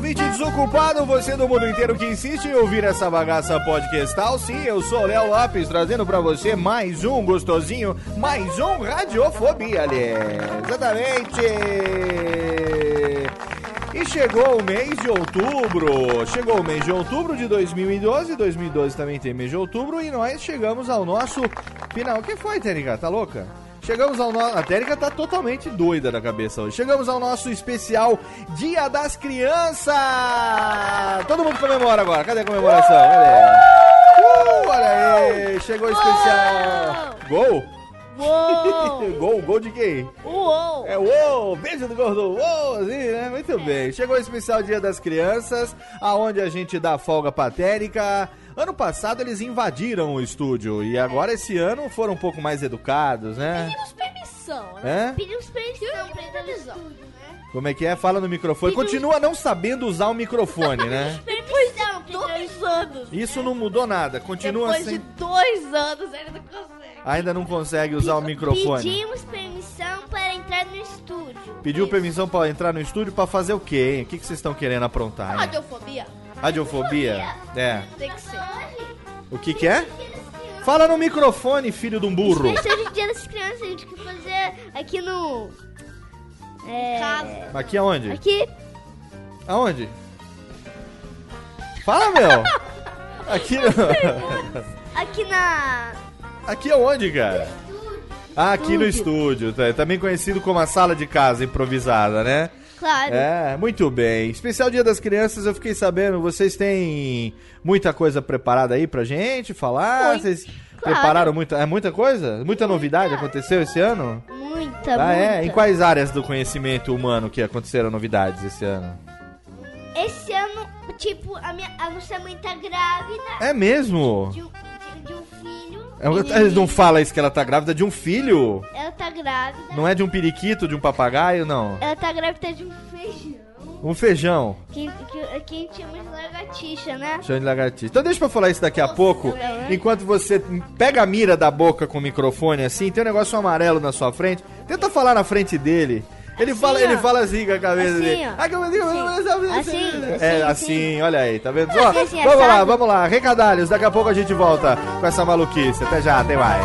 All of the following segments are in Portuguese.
Ouvinte desocupado, você do mundo inteiro que insiste em ouvir essa bagaça podcastal. Sim, eu sou o Léo Lopes, trazendo pra você mais um gostosinho, mais um Radiofobia, ali. Exatamente! E chegou o mês de outubro, chegou o mês de outubro de 2012, 2012 também tem mês de outubro, e nós chegamos ao nosso final. O que foi, Tênica? Tá louca? Chegamos ao nosso. A Térica tá totalmente doida da cabeça hoje. Chegamos ao nosso especial Dia das Crianças! Todo mundo comemora agora. Cadê a comemoração? Cadê? Uh, olha aí! Chegou o especial. Gol? Uou! gol, gol de quem? Uou! É uou, beijo do gordo, uou, assim, né? Muito bem. Chegou o especial Dia das Crianças, aonde a gente dá folga pra Térica. Ano passado eles invadiram o estúdio e agora esse ano foram um pouco mais educados, né? Pedimos permissão, É? né? Pedimos permissão pra entrar no estúdio, né? Como é que é? Fala no microfone. Continua não sabendo usar o microfone, né? Permissão, dois anos. Isso não mudou nada. Continua Depois sem. de dois anos, ainda não consegue. Ainda não consegue usar o microfone. Pedimos permissão para entrar no estúdio. Pediu permissão pra entrar no estúdio pra fazer o quê, hein? O que que vocês estão querendo aprontar, hein? Radiofobia? É. Tem que ser. O que que é? Fala no microfone, filho de um burro. Especial de Dia das Crianças, a gente quer fazer aqui no... É... Casa. Aqui aonde? Aqui. Aonde? Fala, meu! Aqui Aqui na... Aqui aonde, cara? Ah, aqui no estúdio, tá? também conhecido como a sala de casa improvisada, né? Claro. É, muito bem. Especial Dia das Crianças, eu fiquei sabendo, vocês têm muita coisa preparada aí pra gente falar? Muito, Vocês claro. prepararam muita, é muita coisa? Muita novidade aconteceu esse ano? Muita, ah, é? muita. Em quais áreas do conhecimento humano que aconteceram novidades esse ano? Esse ano, tipo, a, minha, a nossa mãe tá grávida É mesmo? de de, de um filho. É, Eles não falam isso que ela tá grávida de um filho? Ela tá grávida. Não é de um periquito, de um papagaio, não. Ela tá grávida de um feijão. Um feijão. Que, que, que a gente chama de lagartixa, né? Chão de lagartixa. Então deixa pra falar isso daqui a pouco. Enquanto você pega a mira da boca com o microfone assim, tem um negócio amarelo na sua frente. Tenta falar na frente dele. Ele Assim, fala, ó. ele fala assim com a cabeça Assim, dele. ó. Ah, como eu digo, Assim, É assim, assim, olha aí, tá vendo? Assim, Ó, assim, vamos lá, assado. vamos lá. Recadalhos, daqui a pouco a gente volta com essa maluquice. Até já, até mais.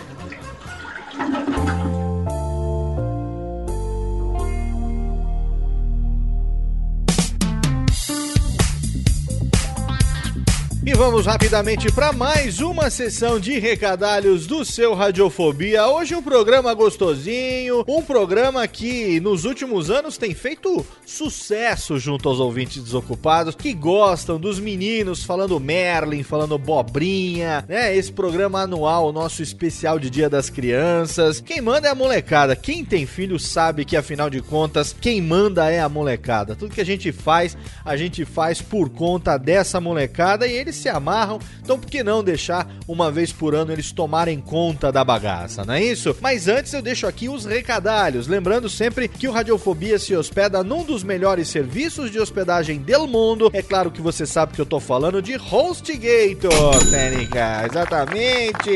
E vamos rapidamente para mais uma sessão de recadalhos do seu Radiofobia. Hoje um programa gostosinho, um programa que nos últimos anos tem feito sucesso junto aos ouvintes desocupados que gostam dos meninos falando Merlin, falando Bobrinha, né? Esse programa anual, nosso especial de Dia das Crianças. Quem manda é a molecada. Quem tem filho sabe que afinal de contas, quem manda é a molecada. Tudo que a gente faz, a gente faz por conta dessa molecada e eles se amarram, então por que não deixar uma vez por ano eles tomarem conta da bagaça, não é isso? Mas antes eu deixo aqui os recadalhos, lembrando sempre que o Radiofobia se hospeda num dos melhores serviços de hospedagem do mundo. É claro que você sabe que eu tô falando de HostGator, Técnica, exatamente.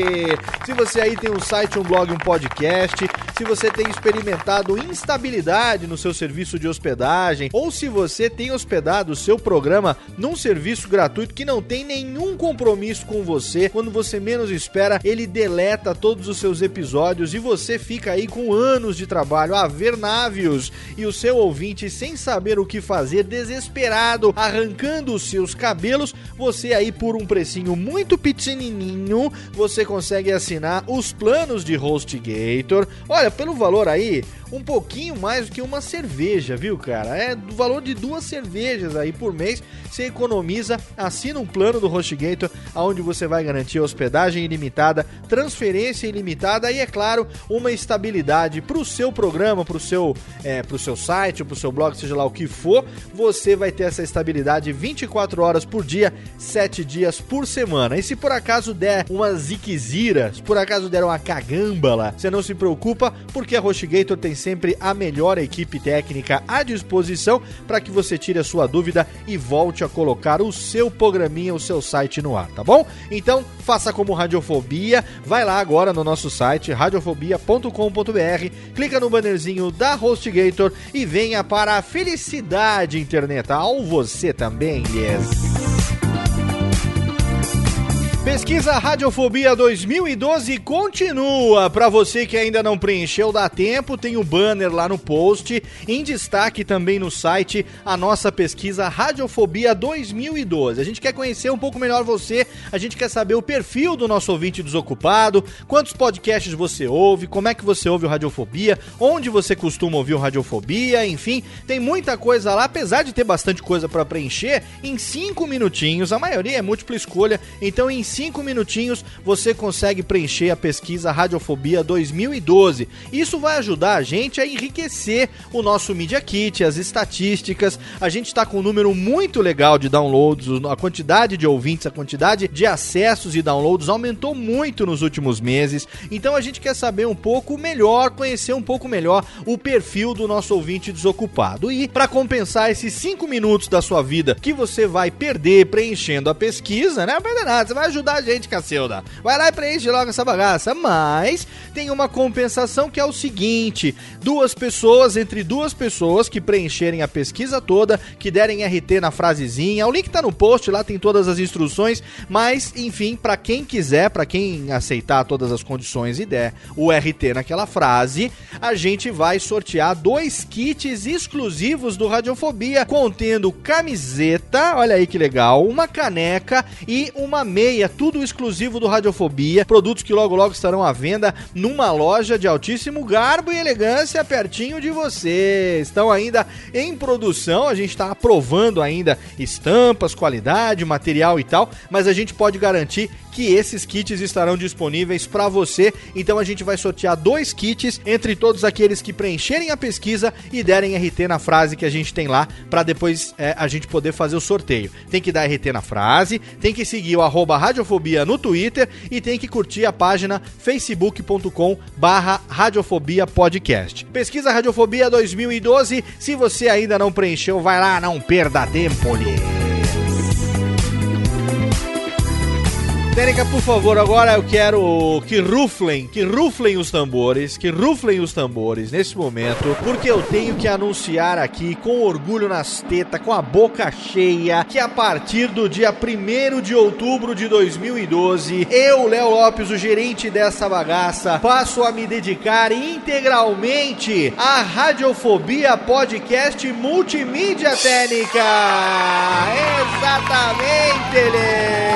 Se você aí tem um site, um blog, um podcast, se você tem experimentado instabilidade no seu serviço de hospedagem, ou se você tem hospedado o seu programa num serviço gratuito que não tem nenhum compromisso com você, quando você menos espera, ele deleta todos os seus episódios e você fica aí com anos de trabalho a ver navios e o seu ouvinte sem saber o que fazer, desesperado, arrancando os seus cabelos, você aí por um precinho muito pequenininho, você consegue assinar os planos de HostGator. Olha, pelo valor aí, um pouquinho mais do que uma cerveja, viu, cara? É do valor de duas cervejas aí por mês. Você economiza, assina um plano do HostGator, onde você vai garantir hospedagem ilimitada, transferência ilimitada e, é claro, uma estabilidade para o seu programa, para o seu, é, pro seu site, para o seu blog, seja lá o que for. Você vai ter essa estabilidade 24 horas por dia, 7 dias por semana. E se por acaso der uma ziquezira, se por acaso der uma cagambala, você não se preocupa, porque a HostGator tem sempre a melhor equipe técnica à disposição para que você tire a sua dúvida e volte a colocar o seu programinha, o seu site no ar, tá bom? Então, faça como Radiofobia, vai lá agora no nosso site radiofobia.com.br, clica no bannerzinho da HostGator e venha para a felicidade internetal você também, yes. Pesquisa Radiofobia 2012 continua. Para você que ainda não preencheu, dá tempo, tem o banner lá no post. Em destaque também no site a nossa pesquisa Radiofobia 2012. A gente quer conhecer um pouco melhor você, a gente quer saber o perfil do nosso ouvinte desocupado, quantos podcasts você ouve, como é que você ouve o Radiofobia, onde você costuma ouvir o Radiofobia, enfim, tem muita coisa lá, apesar de ter bastante coisa para preencher, em cinco minutinhos, a maioria é múltipla escolha, então em cinco minutinhos você consegue preencher a pesquisa Radiofobia 2012. Isso vai ajudar a gente a enriquecer o nosso Media Kit, as estatísticas. A gente está com um número muito legal de downloads, a quantidade de ouvintes, a quantidade de acessos e downloads aumentou muito nos últimos meses. Então a gente quer saber um pouco melhor, conhecer um pouco melhor o perfil do nosso ouvinte desocupado. E para compensar esses cinco minutos da sua vida que você vai perder preenchendo a pesquisa, né? Não vai perder nada, você vai ajudar ajudar a gente, Cacilda. Vai lá e preenche logo essa bagaça. Mas tem uma compensação que é o seguinte: duas pessoas, entre duas pessoas que preencherem a pesquisa toda, que derem RT na frasezinha. O link tá no post, lá tem todas as instruções. Mas, enfim, para quem quiser, para quem aceitar todas as condições e der o RT naquela frase, a gente vai sortear dois kits exclusivos do Radiofobia, contendo camiseta, olha aí que legal, uma caneca e uma meia tudo exclusivo do Radiofobia, produtos que logo logo estarão à venda numa loja de altíssimo garbo e elegância pertinho de você. Estão ainda em produção, a gente está aprovando ainda estampas, qualidade, material e tal, mas a gente pode garantir que esses kits estarão disponíveis para você. Então a gente vai sortear dois kits entre todos aqueles que preencherem a pesquisa e derem RT na frase que a gente tem lá para depois é, a gente poder fazer o sorteio. Tem que dar RT na frase, tem que seguir o arroba Radiofobia no Twitter e tem que curtir a página facebook.com barra Radiofobia Podcast. Pesquisa Radiofobia 2012. Se você ainda não preencheu, vai lá, não perda tempo, lhe. Tênica, por favor, agora eu quero que ruflem, que ruflem os tambores, que ruflem os tambores nesse momento, porque eu tenho que anunciar aqui, com orgulho nas tetas, com a boca cheia, que a partir do dia 1 de outubro de 2012, eu, Léo Lopes, o gerente dessa bagaça, passo a me dedicar integralmente à Radiofobia Podcast Multimídia Técnica. Exatamente, ele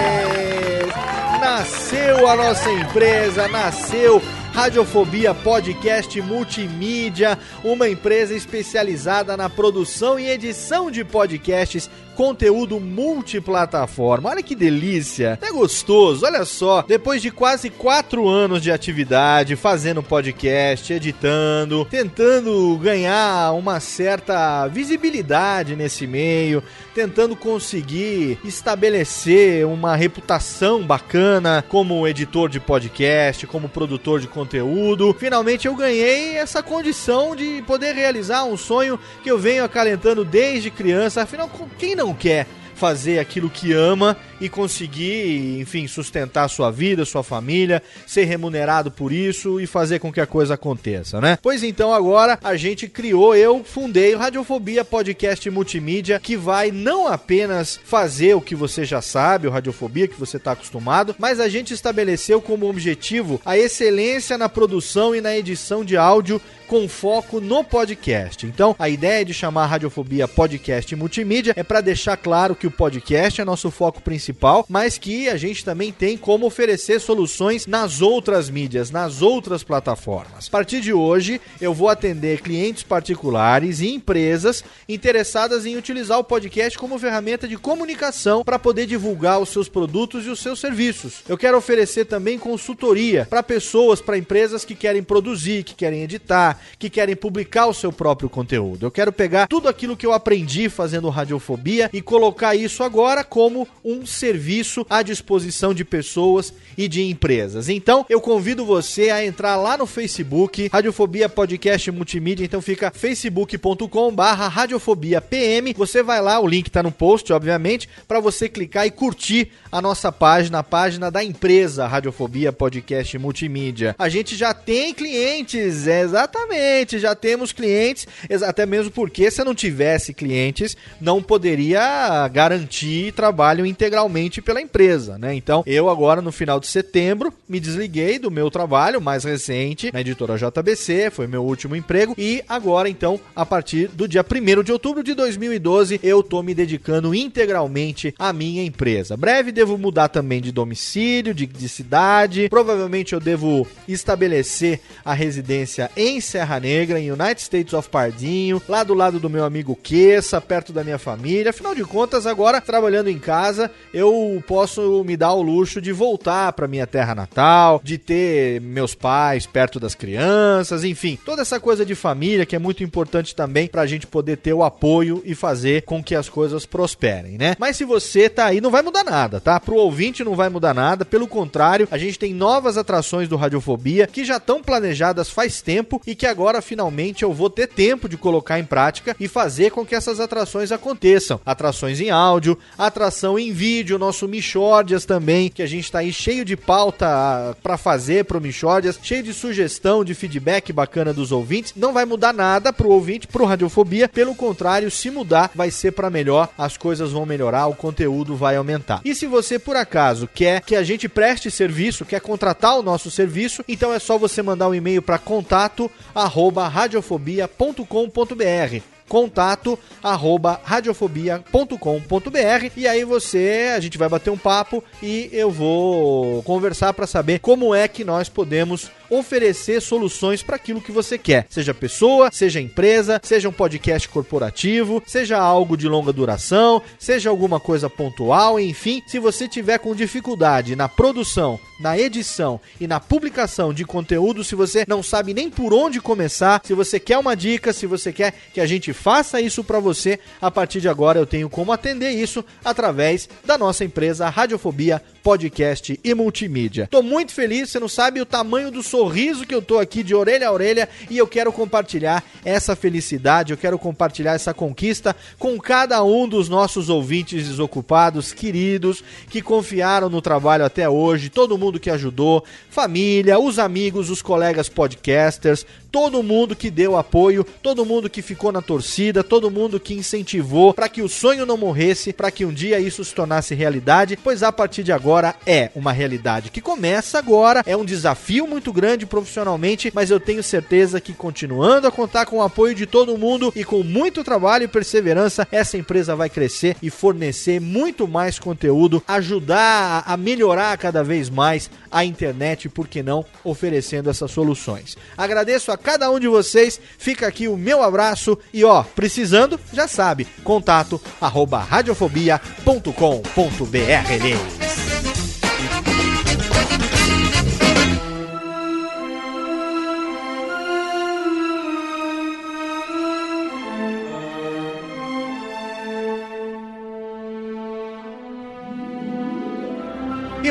nasceu a nossa empresa, nasceu Radiofobia Podcast Multimídia, uma empresa especializada na produção e edição de podcasts conteúdo multiplataforma. Olha que delícia, é gostoso. Olha só, depois de quase quatro anos de atividade, fazendo podcast, editando, tentando ganhar uma certa visibilidade nesse meio, tentando conseguir estabelecer uma reputação bacana como editor de podcast, como produtor de conteúdo. Finalmente eu ganhei essa condição de poder realizar um sonho que eu venho acalentando desde criança. Afinal, quem não quer fazer aquilo que ama e conseguir, enfim, sustentar sua vida, sua família, ser remunerado por isso e fazer com que a coisa aconteça, né? Pois então agora a gente criou, eu fundei o Radiofobia Podcast Multimídia, que vai não apenas fazer o que você já sabe, o Radiofobia que você está acostumado, mas a gente estabeleceu como objetivo a excelência na produção e na edição de áudio com foco no podcast. Então, a ideia de chamar Radiofobia Podcast Multimídia é para deixar claro que o podcast é nosso foco principal, mas que a gente também tem como oferecer soluções nas outras mídias, nas outras plataformas. A partir de hoje, eu vou atender clientes particulares e empresas interessadas em utilizar o podcast como ferramenta de comunicação para poder divulgar os seus produtos e os seus serviços. Eu quero oferecer também consultoria para pessoas, para empresas que querem produzir, que querem editar, que querem publicar o seu próprio conteúdo. Eu quero pegar tudo aquilo que eu aprendi fazendo radiofobia e colocar isso agora como um serviço à disposição de pessoas e de empresas. Então, eu convido você a entrar lá no Facebook, Radiofobia Podcast Multimídia, então fica facebook.com/barra Radiofobia PM. Você vai lá, o link tá no post, obviamente, para você clicar e curtir a nossa página, a página da empresa Radiofobia Podcast Multimídia. A gente já tem clientes, exatamente, já temos clientes, até mesmo porque se não tivesse clientes, não poderia garantir trabalho integralmente pela empresa, né? Então, eu agora no final de setembro me desliguei do meu trabalho mais recente na editora JBC, foi meu último emprego e agora então, a partir do dia 1 de outubro de 2012, eu tô me dedicando integralmente à minha empresa. Breve devo mudar também de domicílio, de, de cidade. Provavelmente eu devo estabelecer a residência em Serra Negra, em United States of Pardinho, lá do lado do meu amigo Queça, perto da minha família. Afinal de contas, agora trabalhando em casa, eu posso me dar o luxo de voltar para minha terra natal, de ter meus pais perto das crianças, enfim, toda essa coisa de família que é muito importante também pra gente poder ter o apoio e fazer com que as coisas prosperem, né? Mas se você tá aí, não vai mudar nada, tá? Pro ouvinte não vai mudar nada, pelo contrário, a gente tem novas atrações do Radiofobia que já estão planejadas faz tempo e que agora finalmente eu vou ter tempo de colocar em prática e fazer com que essas atrações aconteçam. Atrações em áudio, atração em vídeo, nosso Michórdias também, que a gente tá aí cheio de pauta para fazer pro Michórdias, cheio de sugestão, de feedback bacana dos ouvintes. Não vai mudar nada pro ouvinte, pro Radiofobia, pelo contrário, se mudar, vai ser para melhor, as coisas vão melhorar, o conteúdo vai aumentar. E se você por acaso quer que a gente preste serviço, quer contratar o nosso serviço, então é só você mandar um e-mail para contato arroba radiofobia.com.br contato arroba radiofobia.com.br e aí você, a gente vai bater um papo e eu vou conversar para saber como é que nós podemos oferecer soluções para aquilo que você quer, seja pessoa, seja empresa, seja um podcast corporativo, seja algo de longa duração, seja alguma coisa pontual, enfim, se você tiver com dificuldade na produção, na edição e na publicação de conteúdo, se você não sabe nem por onde começar, se você quer uma dica, se você quer que a gente faça isso para você, a partir de agora eu tenho como atender isso através da nossa empresa Radiofobia podcast e multimídia. Tô muito feliz, você não sabe o tamanho do sorriso que eu tô aqui de orelha a orelha e eu quero compartilhar essa felicidade, eu quero compartilhar essa conquista com cada um dos nossos ouvintes desocupados, queridos, que confiaram no trabalho até hoje, todo mundo que ajudou, família, os amigos, os colegas podcasters, todo mundo que deu apoio, todo mundo que ficou na torcida, todo mundo que incentivou para que o sonho não morresse, para que um dia isso se tornasse realidade, pois a partir de agora é uma realidade que começa agora, é um desafio muito grande profissionalmente, mas eu tenho certeza que continuando a contar com o apoio de todo mundo e com muito trabalho e perseverança, essa empresa vai crescer e fornecer muito mais conteúdo, ajudar a melhorar cada vez mais a internet, por que não oferecendo essas soluções. Agradeço a cada um de vocês, fica aqui o meu abraço e ó, precisando, já sabe, contato arroba radiofobia.com.br.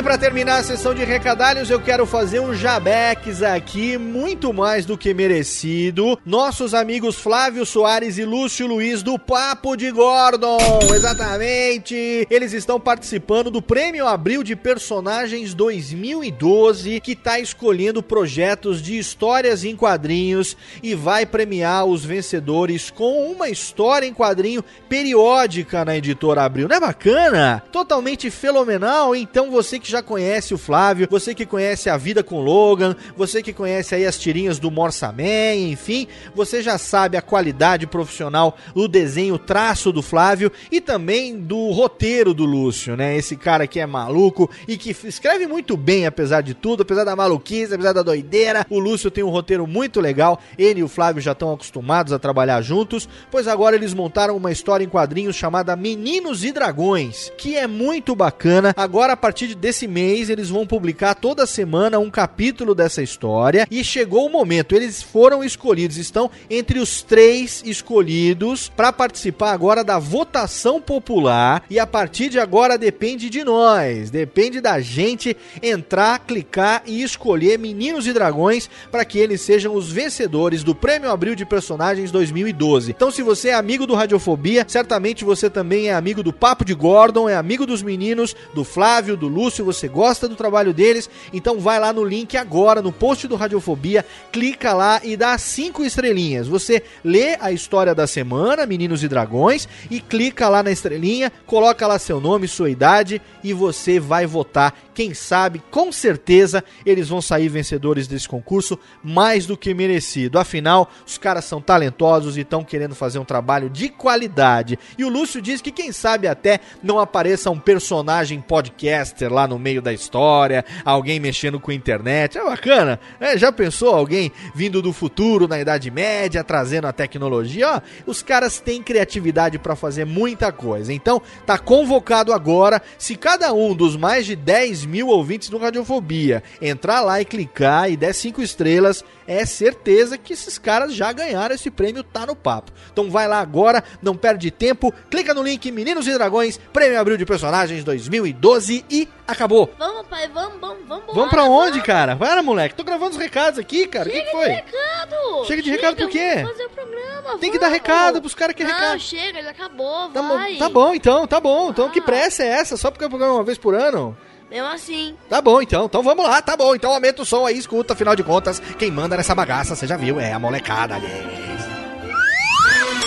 E para terminar a sessão de recadalhos, eu quero fazer um jabex aqui, muito mais do que merecido. Nossos amigos Flávio Soares e Lúcio Luiz do Papo de Gordon, exatamente. Eles estão participando do Prêmio Abril de Personagens 2012, que está escolhendo projetos de histórias em quadrinhos e vai premiar os vencedores com uma história em quadrinho periódica na editora Abril. Não é bacana? Totalmente fenomenal. Então você que já conhece o Flávio, você que conhece a vida com Logan, você que conhece aí as tirinhas do Morsa Man, enfim, você já sabe a qualidade profissional do desenho, traço do Flávio e também do roteiro do Lúcio, né? Esse cara que é maluco e que escreve muito bem, apesar de tudo, apesar da maluquice, apesar da doideira. O Lúcio tem um roteiro muito legal, ele e o Flávio já estão acostumados a trabalhar juntos, pois agora eles montaram uma história em quadrinhos chamada Meninos e Dragões, que é muito bacana. Agora, a partir de desse mês eles vão publicar toda semana um capítulo dessa história e chegou o momento, eles foram escolhidos, estão entre os três escolhidos para participar agora da votação popular e a partir de agora depende de nós, depende da gente entrar, clicar e escolher Meninos e Dragões para que eles sejam os vencedores do Prêmio Abril de Personagens 2012. Então se você é amigo do Radiofobia, certamente você também é amigo do Papo de Gordon, é amigo dos meninos, do Flávio, do Lúcio, você gosta do trabalho deles, então vai lá no link agora, no post do Radiofobia, clica lá e dá cinco estrelinhas. Você lê a história da semana, Meninos e Dragões, e clica lá na estrelinha, coloca lá seu nome, sua idade e você vai votar. Quem sabe, com certeza, eles vão sair vencedores desse concurso mais do que merecido. Afinal, os caras são talentosos e estão querendo fazer um trabalho de qualidade. E o Lúcio diz que quem sabe até não apareça um personagem podcaster lá no meio da história, alguém mexendo com a internet. É bacana, né? Já pensou alguém vindo do futuro, na Idade Média, trazendo a tecnologia? Ó, os caras têm criatividade para fazer muita coisa. Então, tá convocado agora. Se cada um dos mais de 10 mil ouvintes do Radiofobia entrar lá e clicar e der cinco estrelas, é certeza que esses caras já ganharam esse prêmio, tá no papo. Então vai lá agora, não perde tempo, clica no link Meninos e Dragões, Prêmio Abril de Personagens 2012 e acabou. Vamos, pai, vamos, vamos, vamos. Vamos pra onde, cara? Para, moleque. Tô gravando os recados aqui, cara. O que, que foi? recado! Chega de recado por quê? vamos fazer o programa, Tem que dar vamos. recado pros caras que Não, recado. chega, já acabou, Tá vai. bom, tá bom, então, tá bom. Então que Ah. pressa é essa? Só porque eu programa uma vez por ano? Mesmo assim. Tá bom, então. Então vamos lá, tá bom. Então aumenta o som aí, escuta. Afinal de contas, quem manda nessa bagaça, você já viu, é a molecada, aliás.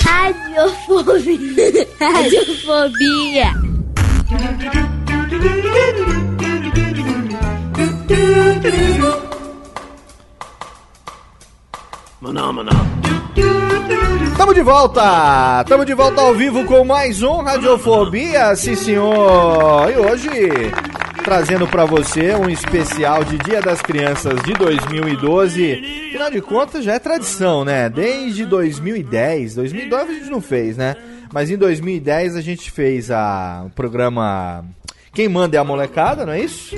Radiofobia. Radiofobia. Tamo de volta! Tamo de volta ao vivo com mais um Radiofobia, sim senhor! E hoje trazendo pra você um especial de Dia das Crianças de 2012. Afinal de contas, já é tradição, né? Desde 2010, 2009 a gente não fez, né? Mas em 2010 a gente fez a, o programa Quem Manda é a Molecada, não é isso?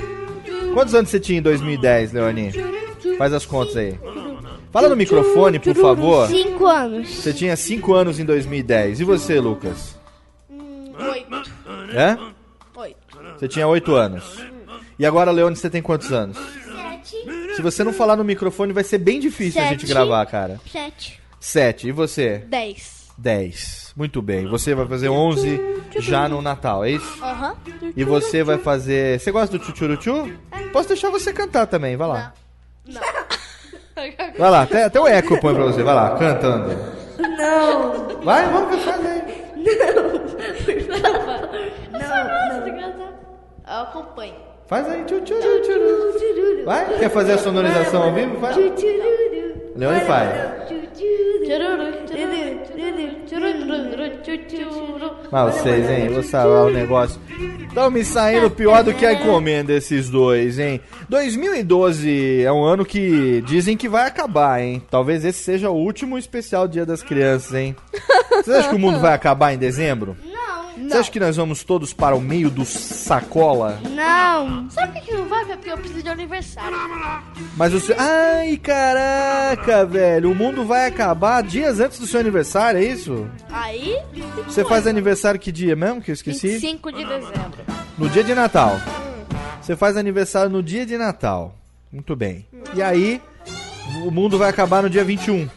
Quantos anos você tinha em 2010, Leoni? Faz as contas aí. Fala no microfone, por favor. Cinco anos. Você tinha 5 anos em 2010. E você, Lucas? Oito. É? Oito. Você tinha 8 anos. E agora, Leone, você tem quantos anos? Sete. Se você não falar no microfone, vai ser bem difícil a gente Sete. gravar, cara. Sete. Sete. E você? 10. 10. Muito bem. Você vai fazer 11 já no Natal, é isso? Aham. E você vai fazer. Você gosta do tchutchuruchu? Posso deixar você cantar também, vai lá. Não. Vai lá, até, até o eco põe pra você, vai lá, cantando. Não. Vai, vamos cantar aí. Eu acompanho. Faz aí, tchutchuruchu. Vai, quer fazer a sonorização ao vivo? Vai. Leone faz. Mas vocês, hein? Vou falar o negócio. Estão me saindo pior do que a encomenda esses dois, hein? 2012 é um ano que dizem que vai acabar, hein? Talvez esse seja o último especial Dia das Crianças, hein? Você acha que o mundo vai acabar em dezembro? Não. Você acha que nós vamos todos para o meio do sacola? Não. Sabe por que não vai? Porque eu preciso de aniversário. Mas o seu... Ai, caraca, velho. O mundo vai acabar dias antes do seu aniversário, é isso? Aí, Você faz aniversário que dia mesmo? Que eu esqueci? 25 de dezembro. No dia de Natal. Você faz aniversário no dia de Natal. Muito bem. E aí, o mundo vai acabar no dia 21.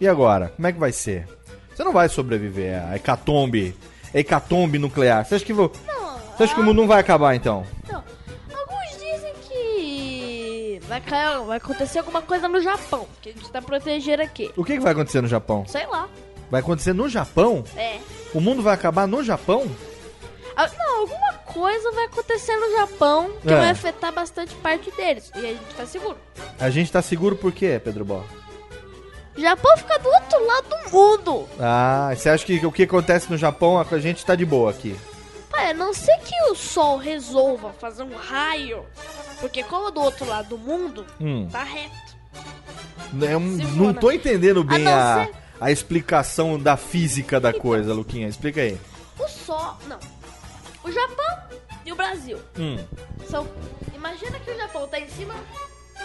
E agora? Como é que vai ser? Você não vai sobreviver a hecatombe, hecatombe nuclear. Você acha que, vo- Você acha que o mundo não vai acabar então? Não. Alguns dizem que vai, vai acontecer alguma coisa no Japão, que a gente tá protegendo aqui. O que, que vai acontecer no Japão? Sei lá. Vai acontecer no Japão? É. O mundo vai acabar no Japão? Ah, Não, alguma coisa vai acontecer no Japão que É. vai afetar bastante parte deles. E a gente tá seguro. A gente tá seguro por quê, Pedro Bó? O Japão fica do outro lado do mundo. Ah, você acha que o que acontece no Japão, a gente tá de boa aqui? Pai, a não ser que o Sol resolva fazer um raio. Porque como é do outro lado do mundo, Hum. tá reto. Eu Se não for, tô entendendo A bem não a, ser- a explicação da física da coisa, Luquinha. Explica aí. O Sol. Não. O Japão e o Brasil. Hum. São. Imagina que o Japão tá em cima.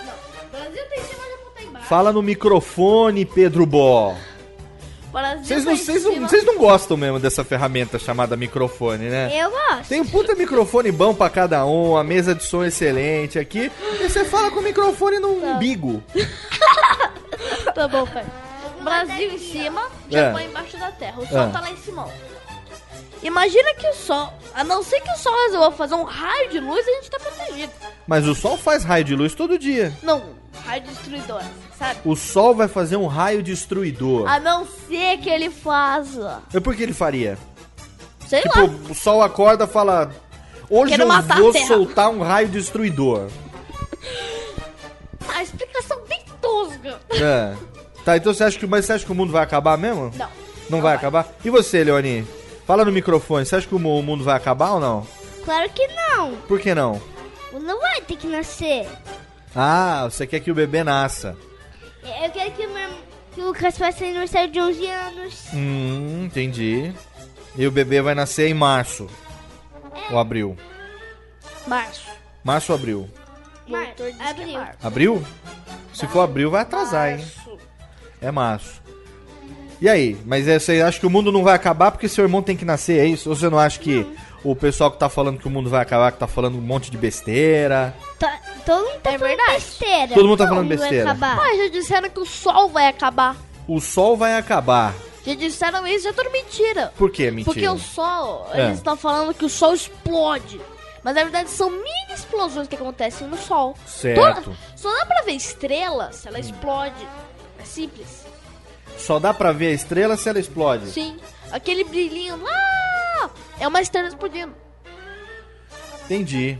Não. Brasil tá em cima o Japão tá embaixo. Fala no microfone, Pedro Bó. Brasil Vocês tá não, em vocês não, cima- vocês não gostam mesmo dessa ferramenta chamada microfone, né? Eu gosto. Tem um puta microfone bom pra cada um, a mesa de som excelente aqui. E você fala com o microfone no umbigo. Tá bom, pai. Brasil em cima, É. Japão embaixo da Terra. O Sol É. tá lá em cima. Imagina que o Sol, a não ser que o Sol resolva fazer um raio de luz, a gente tá protegido. Mas o sol faz raio de luz todo dia. Não, raio destruidor, sabe? O sol vai fazer um raio destruidor. A não ser que ele faça. E por que ele faria? Sei Tipo, lá. o sol acorda e fala: Hoje Quero eu vou a Terra." soltar um raio destruidor. A explicação bem tosga. É. Tá, então você acha que, mas você acha que o mundo vai acabar mesmo? Não. Não, vai, acabar? E você, Leoni? Fala no microfone, você acha que o mu- o mundo vai acabar ou não? Claro que não. Por que não? Não vai ter que nascer. Ah, você quer que o bebê nasça. Eu quero que o, meu, que o Lucas faça aniversário de 11 anos. Hum, entendi. E o bebê vai nascer em março. Ou abril? Março. Março ou abril? Mar- é abril. março. Abril? Se for abril, vai atrasar, hein? Março. É março. E aí? Mas é, você acha que o mundo não vai acabar porque seu irmão tem que nascer, é isso? Ou você não acha que o pessoal que tá falando que o mundo vai acabar, que tá falando um monte de besteira? Tá- todo mundo tá É falando verdade. besteira. Todo mundo tá falando besteira. Mas já disseram que o Sol vai acabar. O sol vai acabar. Já disseram isso, é tudo mentira. Por que mentira? Porque o Sol, É. eles estão falando que o Sol explode. Mas na verdade são mini explosões que acontecem no Sol. Certo. Toda- só dá pra ver estrela se ela explode. É simples. Só dá pra ver a estrela se ela explode. Sim. Aquele brilhinho lá é uma estrela explodindo. Entendi.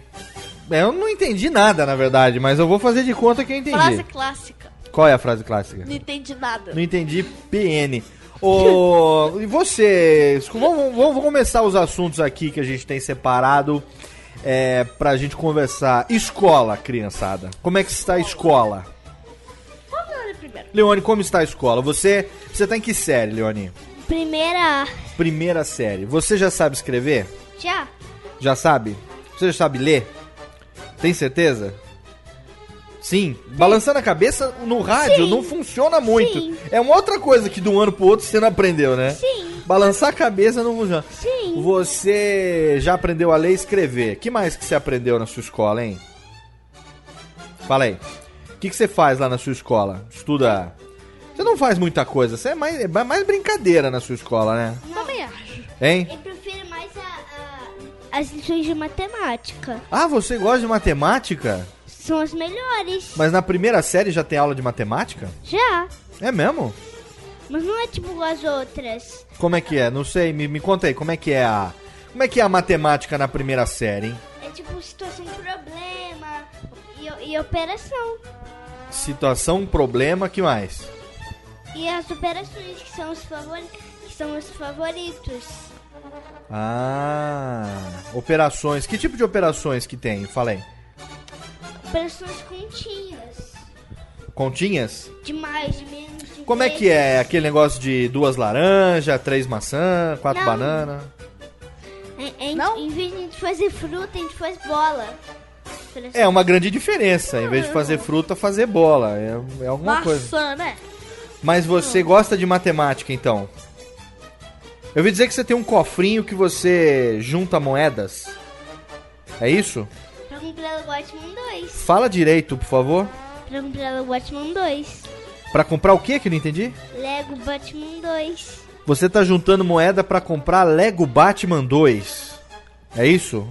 É, Eu não entendi nada, na verdade, mas eu vou fazer de conta que eu entendi. Frase clássica. Qual é a frase clássica? Não entendi nada. Não entendi PN. Ô, e você? Vamos, vamos começar os assuntos aqui que a gente tem separado é, pra gente conversar. Escola, criançada. Como é que está a escola? Leone, como está a escola? Você, você tá em que série, Leone? Primeira. Primeira série. Você já sabe escrever? Já? Já sabe? Você já sabe ler? Tem certeza? Sim. Balançando a cabeça no rádio Sim. não funciona muito. Sim. É uma outra coisa que de um ano pro outro você não aprendeu, né? Sim. Balançar a cabeça não funciona. Sim. Você já aprendeu a ler e escrever. que mais que você aprendeu na sua escola, hein? Fala aí. O que, que você faz lá na sua escola? Estuda. Você não faz muita coisa, você é mais, é mais brincadeira na sua escola, né? Também acho. Hein? Eu prefiro mais a- a- as lições de matemática. Ah, você gosta de matemática? São as melhores. Mas na primeira série já tem aula de matemática? Já. É mesmo? Mas não é tipo as outras. Como é que é? Não sei, me, me conta aí, como é que é a. Como é que é a matemática na primeira série, hein? É tipo situação problema e, e operação. Situação, problema, que mais? E as operações que são os favoritos. Que são os favoritos. Ah, operações. Que tipo de operações que tem? Falei. Operações continhas. Continhas? De mais, de menos, de Como é que é aquele negócio de duas laranjas, três maçã, quatro Não. bananas? Em, em, Não? em vez de a gente fazer fruta, a gente faz bola. É uma grande diferença. Em vez de fazer fruta, fazer bola. É, é alguma coisa. Maçã, né? Mas você gosta de matemática, então? Eu ouvi dizer que você tem um cofrinho que você junta moedas. É isso? Pra comprar o Batman 2. Fala direito, por favor. Pra comprar o Batman 2. Pra comprar o que que eu não entendi? Lego Batman 2. Você tá juntando moeda pra comprar Lego Batman 2. É isso?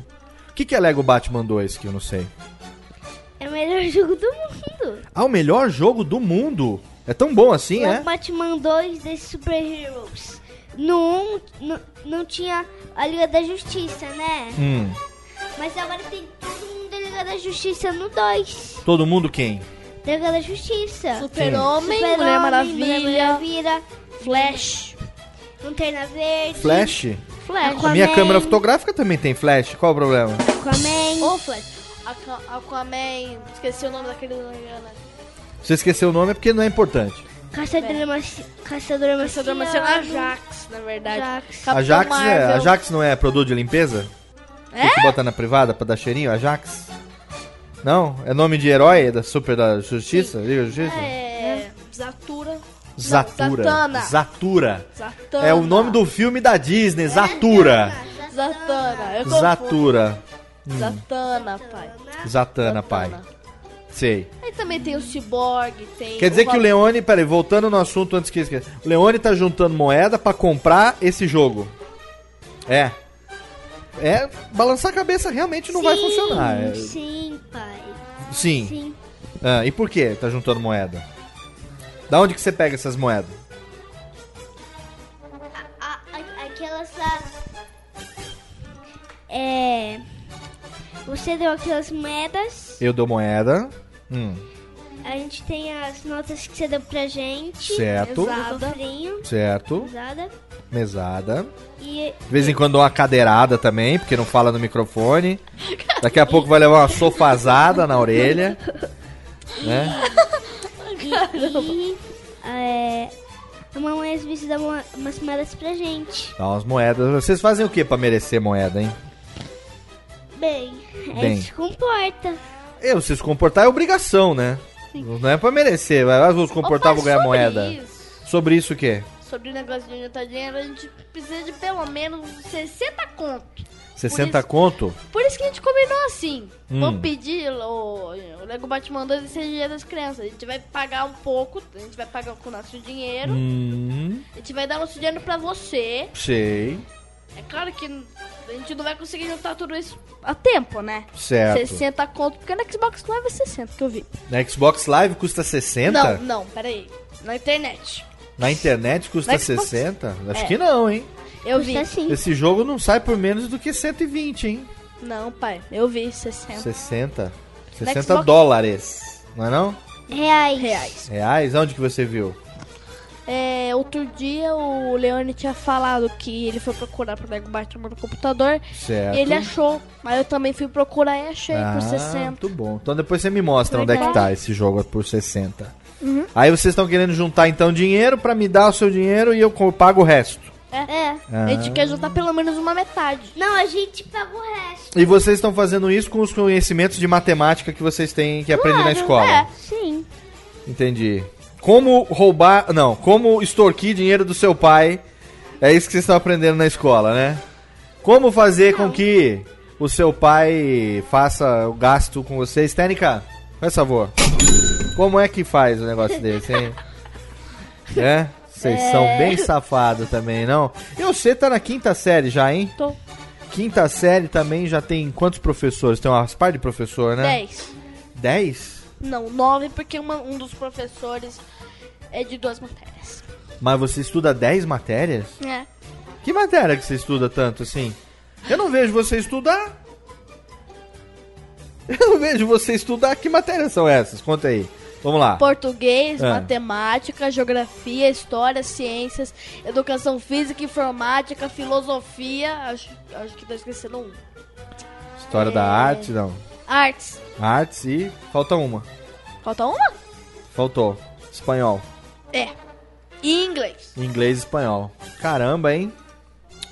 O que, que é Lego Batman 2 que eu não sei? É o melhor jogo do mundo. Ah, o melhor jogo do mundo. É tão bom assim, Lego é? Batman 2 desses Super Heroes. No 1 não, não tinha a Liga da Justiça, né? Hum. Mas agora tem todo mundo da Liga da Justiça no 2. Todo mundo quem? Liga da Justiça. Super-Homem, Super-Homem, Mulher Maravilha, Maravilha, Flash. Lanterna Verde. Flash? Flash. A minha Aquaman. câmera fotográfica também tem flash. Qual o problema? Aquaman. Ô, Flash. Aqua- Aquaman. Esqueci o nome daquele. Se você esqueceu o nome é porque não é importante. Caçador. Caçador Caçador Marciano. Ajax, na verdade. Ajax. Capitão Ajax, é. Ajax não é produto de limpeza? Tem que botar na privada pra dar cheirinho? Ajax? Não? É nome de herói da Super da Justiça? Liga da Justiça? É. Zatura. Zatura. Zatanna. Zatura. É o nome do filme da Disney, Zatura. Confundo. Zatura. Zatanna, pai. Zatanna, pai. Sei. Aí também tem o Cyborg, tem... Quer dizer que o Leone, peraí, voltando no assunto antes que esqueça. O Leone tá juntando moeda pra comprar esse jogo. É. É, balançar a cabeça realmente não vai Sim, funcionar. É- Sim, pai. sim. Sim. Ah, e por que tá juntando moeda? Da onde que você pega essas moedas? A- a- aquelas lá. É. Você deu aquelas moedas. Eu dou moeda. Hum, A gente tem as notas que você deu pra gente. certo. Cofrinho. Certo. Usada. Mesada. E De vez em quando uma cadeirada também, porque não fala no microfone. Daqui a pouco vai levar uma sofazada na orelha. Né? E é, a mamãe às vezes dá uma- umas moedas pra gente. Dá umas moedas. Vocês fazem o que pra merecer moeda, hein? Bem, a Bem. gente se comporta. Eu, se se comportar é obrigação, né? Não é pra merecer. Vai lá, vou se comportar, vou ganhar moeda. Isso, Sobre isso o quê? sobre o negócio de juntar dinheiro, a gente precisa de pelo menos 60 conto. 60 isso- conto? Por isso que a gente combinou assim. Hum. Vamos pedir o, o Lego Batman 2 esse dia das crianças. A gente vai pagar um pouco, a gente vai pagar com o nosso dinheiro. Hum, A gente vai dar nosso dinheiro pra você. sei. É claro que a gente não vai conseguir juntar tudo isso a tempo, né? Certo. 60 conto, porque no Xbox Live é 60 que eu vi. Na Xbox Live custa 60? Não, não, peraí. Na internet. Na internet custa Na Xbox- 60? Acho É. que não, hein? Eu vi. Assim. Esse jogo não sai por menos do que 120, hein? Não, pai, eu vi 60 60. Na 60 Xbox- dólares. Não é não? Reais. reais. Reais? Onde que você viu? É, outro dia o Leone tinha falado que ele foi procurar pro Lego Batman no computador Certo. e ele achou. Mas eu também fui procurar e achei ah, por 60. Muito bom. Então depois você me mostra onde é que tá esse jogo por 60. Uhum. Aí vocês estão querendo juntar então dinheiro pra me dar o seu dinheiro e eu pago o resto. É. A gente quer juntar pelo menos uma metade. Não, a gente paga o resto. E vocês estão fazendo isso com os conhecimentos de matemática que vocês têm que aprender na escola. é. Sim. Entendi. Como roubar. Não, como extorquir dinheiro do seu pai. É isso que vocês estão aprendendo na escola, né? Como fazer com que o seu pai faça o gasto com vocês? Técnica, faz favor. Como é que faz o negócio desse, hein? É? Vocês É. são bem safados também, não? E você tá na quinta série já, hein? Tô. Quinta série também já tem quantos professores? Tem umas par de professor, né? 10. Dez? Não, 9 porque uma- um dos professores é de duas matérias. Mas você estuda 10 matérias? É. Que matéria que você estuda tanto assim? Eu não vejo você estudar. Eu não vejo você estudar. Que matérias são essas? Conta aí. Vamos lá. Português, É. matemática, geografia, história, ciências, educação física, informática, filosofia. Acho, acho que tô esquecendo um. História da É. arte, não. Artes. Artes e. Falta uma. Falta uma? Faltou. Espanhol. É. E inglês. Inglês e espanhol. Caramba, hein?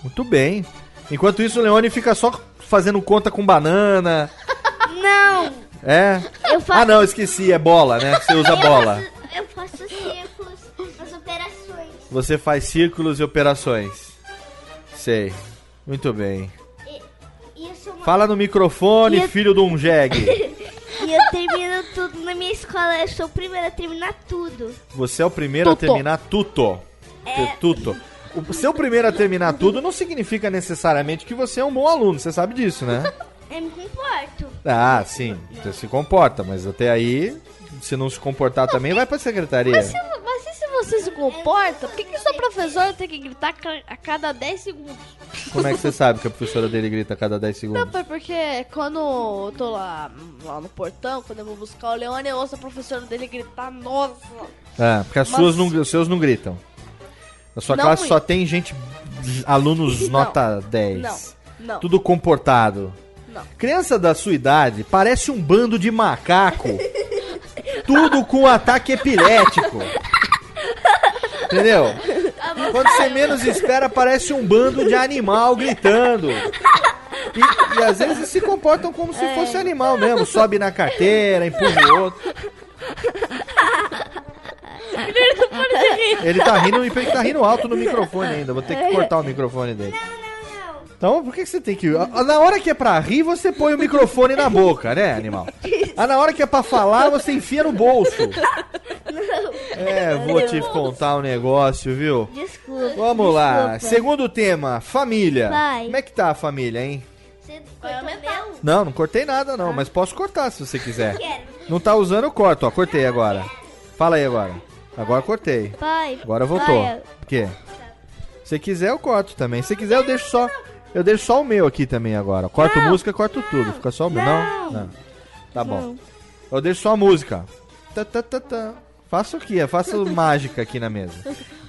Muito bem. Enquanto isso, o Leone fica só fazendo conta com banana. Não, É. eu faço. Ah, não, esqueci. É bola, né? Você usa bola. Eu faço círculos nas operações. Você faz círculos e operações. Sei. Muito bem. E eu, sou uma... Fala no microfone, E eu- filho de um jegue. e eu termino tudo na minha escola. Eu sou o primeiro a terminar tudo. Você é o primeiro a Tuto. terminar tudo. Tudo. O ser o primeiro a terminar tudo não significa necessariamente que você é um bom aluno. Você sabe disso, né? Eu me comporto. Ah, sim. Você se comporta, mas até aí, se não se comportar também, vai pra secretaria. Mas, se, mas e se você se comporta, por que, que o seu professor tem que gritar a cada 10 segundos? Como é que você sabe que a professora dele grita a cada 10 Não, segundos? foi porque quando eu tô lá, lá no portão, quando eu vou buscar o Leone, eu ouço a professora dele gritar, nossa. É, porque as suas não, os seus não gritam. Na sua Não classe muito. só tem gente, alunos Não. nota 10. Não, não. Tudo comportado. Não. Criança da sua idade parece um bando de macaco. tudo com ataque epilético. Entendeu? Quando você menos espera, parece um bando de animal gritando. E, e às vezes se comportam como se É. fosse animal mesmo. Sobe na carteira, empurra o outro. Ele tá rindo e ele tá rindo alto no microfone ainda. Vou ter que cortar o microfone dele. Então, por que, você tem que. Na hora que é pra rir, você põe o microfone na boca, né, animal? Ah, na hora que é pra falar, você enfia no bolso. É, vou te contar um negócio, viu? Desculpa. Vamos lá. desculpa. Segundo tema, família. Vai. Como é que tá a família, hein? Você cortou meu? Não, não cortei nada não, mas posso cortar se você quiser. Quero. Não tá usando, eu corto, ó. Cortei agora. Fala aí agora. Agora cortei. Pai. Agora voltou. Pai, O quê? Se quiser, eu corto também. Se quiser, eu deixo só. Eu deixo só o meu aqui também agora. Corto música, corto tudo. Fica só o meu. Não? Não. Tá bom. Eu deixo só a música. Tá, tá, tá, tá. Faço o quê? Faço mágica aqui na mesa.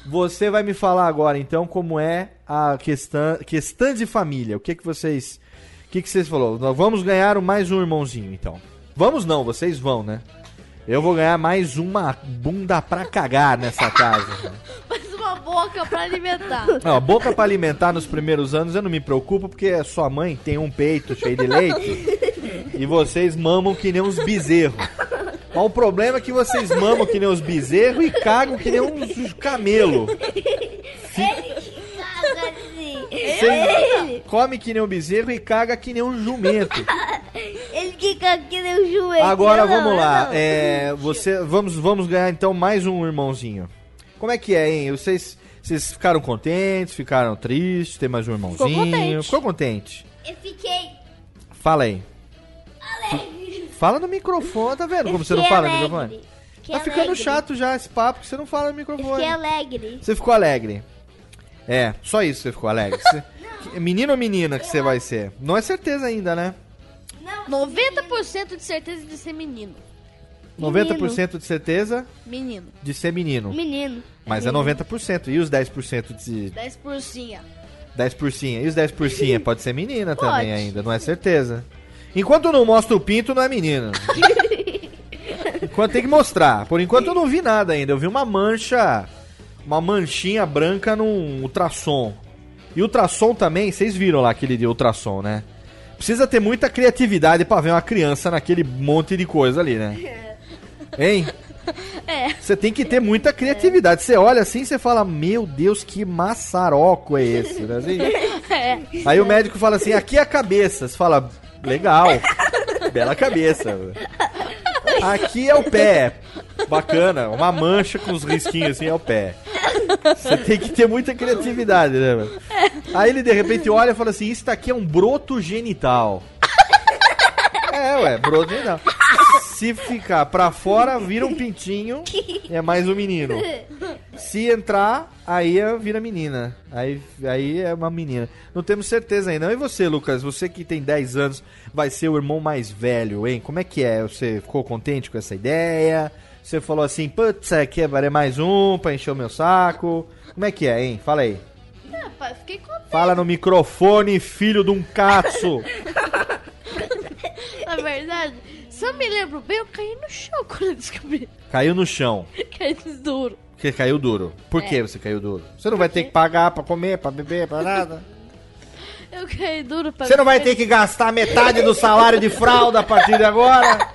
Você vai me falar agora, então, como é a questão, questão de família. O que que vocês... O que que vocês falou? Nós vamos ganhar mais um irmãozinho, então. Vamos não, vocês vão, né? Eu vou ganhar mais uma bunda pra cagar nessa casa. Mais uma boca pra alimentar. Não, a boca pra alimentar nos primeiros anos eu não me preocupo, porque a sua mãe tem um peito cheio de leite e vocês mamam que nem uns bezerros. Mas o problema é que vocês mamam que nem uns bezerros e cagam que nem uns camelo. Caga assim. Você come que nem um bezerro e caga que nem um jumento. Ele que caga que nem o joelho. Agora não, vamos lá, é, você, vamos, vamos ganhar então mais um irmãozinho. Como é que é, hein? Vocês, vocês ficaram contentes, ficaram tristes, ter mais um irmãozinho? contente. Ficou contente? Eu fiquei. Fala aí. Fala no microfone, tá vendo eu como você não fala no alegre. microfone? Fiquei Tá ficando alegre. chato já esse papo que você não fala no Eu microfone. fiquei alegre. Você ficou alegre. É, só isso você ficou alegre. Você- menino ou menina que você vai ser? Não é certeza ainda, né? 90% de certeza de ser menino. 90% de certeza Menino. de ser menino. Menino. Mas é 90%. E os 10% de 10 porcinha. 10%? E os 10% pode ser menina Pode. também ainda, não é certeza. Enquanto não mostra o pinto, não é menina. Enquanto tem que mostrar. Por enquanto eu não vi nada ainda. Eu vi uma mancha, uma manchinha branca num ultrassom. E ultrassom também, vocês viram lá aquele de ultrassom, né? Precisa ter muita criatividade pra ver uma criança naquele monte de coisa ali, né? Hein? É. Você tem que ter muita criatividade. Você olha assim e você fala, meu Deus, que maçaroco é esse? Né? Assim, É. Aí o médico fala assim: aqui é a cabeça. Você fala, legal, bela cabeça. Aqui é o pé. Bacana, uma mancha com os risquinhos assim é o pé. Você tem que ter muita criatividade, né, mano? Aí ele de repente olha e fala assim: Isso daqui é um broto genital. É, ué, broto genital. Se ficar pra fora, vira um pintinho é mais um menino. Se entrar, aí é- vira menina. Aí, aí é uma menina. Não temos certeza ainda. E você, Lucas? Você que tem 10 anos, vai ser o irmão mais velho, hein? Como é que é? Você ficou contente com essa ideia? Você falou assim, putz, aqui é mais um pra encher o meu saco. Como é que é, hein? Fala aí. Ah, pai, fiquei contente. Fala no microfone, filho de um caço. Na verdade, se eu me lembro bem, eu caí no chão quando eu descobri. Caiu no chão. Caí duro. Porque caiu duro. Por É. que você caiu duro? Você não vai ter que pagar pra comer, pra beber, pra nada. Eu caí duro pra Você não vai ter que gastar metade do salário de fralda a partir de agora.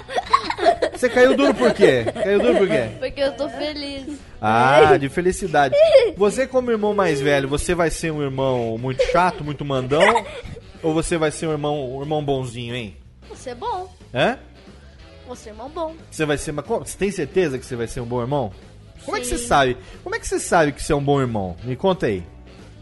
Você caiu duro por quê? Caiu duro por quê? Porque eu tô feliz. Ah, de felicidade. Você, como irmão mais velho, você vai ser um irmão muito chato, muito mandão? Ou você vai ser um irmão, um irmão bonzinho, hein? Você é bom. Hã? Você é irmão bom. Você vai ser. Mas como- Você tem certeza que você vai ser um bom irmão? Como é que você sabe? Como é que você sabe que você é um bom irmão? Me conta aí.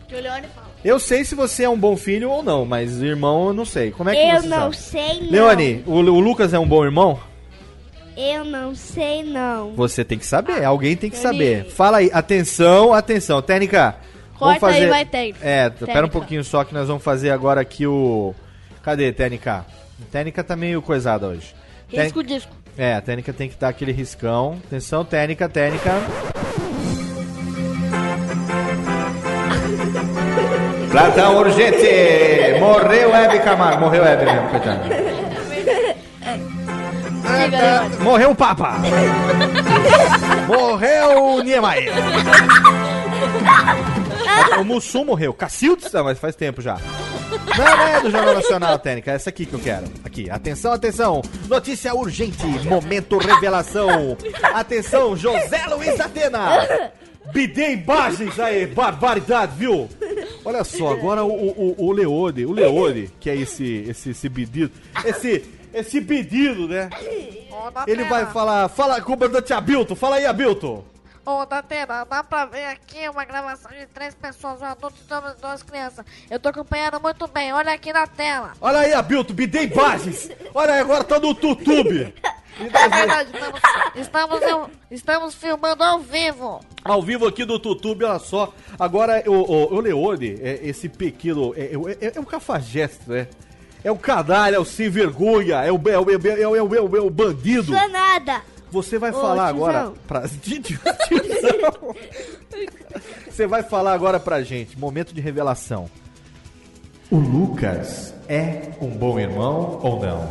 Que o Leone fala. Eu sei se você é um bom filho ou não, mas irmão eu não sei. Como é que Eu você não sabe? sei não. Leone, o, o Lucas é um bom irmão? Eu não sei não. Você tem que saber, alguém tem que Leone. saber. Fala aí, atenção, atenção. Técnica, vamos Corta aí, fazer... vai, técnica. É, espera um Técnica. pouquinho só que nós vamos fazer agora aqui o... Cadê, Técnica? Técnica tá meio coisada hoje. Risco disco. É, a Técnica tem que dar aquele riscão. Atenção, Técnica, Técnica. Plantão urgente! Morreu Hebe Camargo. Morreu Hebe mesmo, coitado. Morreu o Papa! morreu o Niemeyer! o Mussum morreu. Cacildes? Mas faz tempo já. Não, não é do Jornal Nacional, Técnica. É essa aqui que eu quero. Aqui, atenção, atenção. Notícia urgente. Momento revelação. Atenção, José Luiz Atena. Bidê imagens aí, barbaridade, viu? Olha só, agora o, o, o Leone, o Leone, que é esse, esse, esse pedido, esse, esse pedido, né? Ele vai falar, fala com o comandante Abilton, fala aí, Abilton. Ô, Datena, dá pra ver aqui uma gravação de três pessoas, um adulto e duas crianças. Eu tô acompanhando muito bem, olha aqui na tela. Olha aí, Abilton, bidê imagens. Olha aí, agora tá no YouTube. É verdade, estamos, estamos, estamos filmando ao vivo. Ao vivo aqui do YouTube, olha só. Agora, o, o, o Leone, é, esse pequeno, é, é, é, é um cafajeste, né? É o canalha, é o sem vergonha, é o, é o, é o, é o, é o, é o, é o bandido. Não sou nada. Você vai Ô, falar tiozão. agora pra. Tiozão. Você vai falar agora pra gente, momento de revelação. O Lucas é um bom irmão ou não?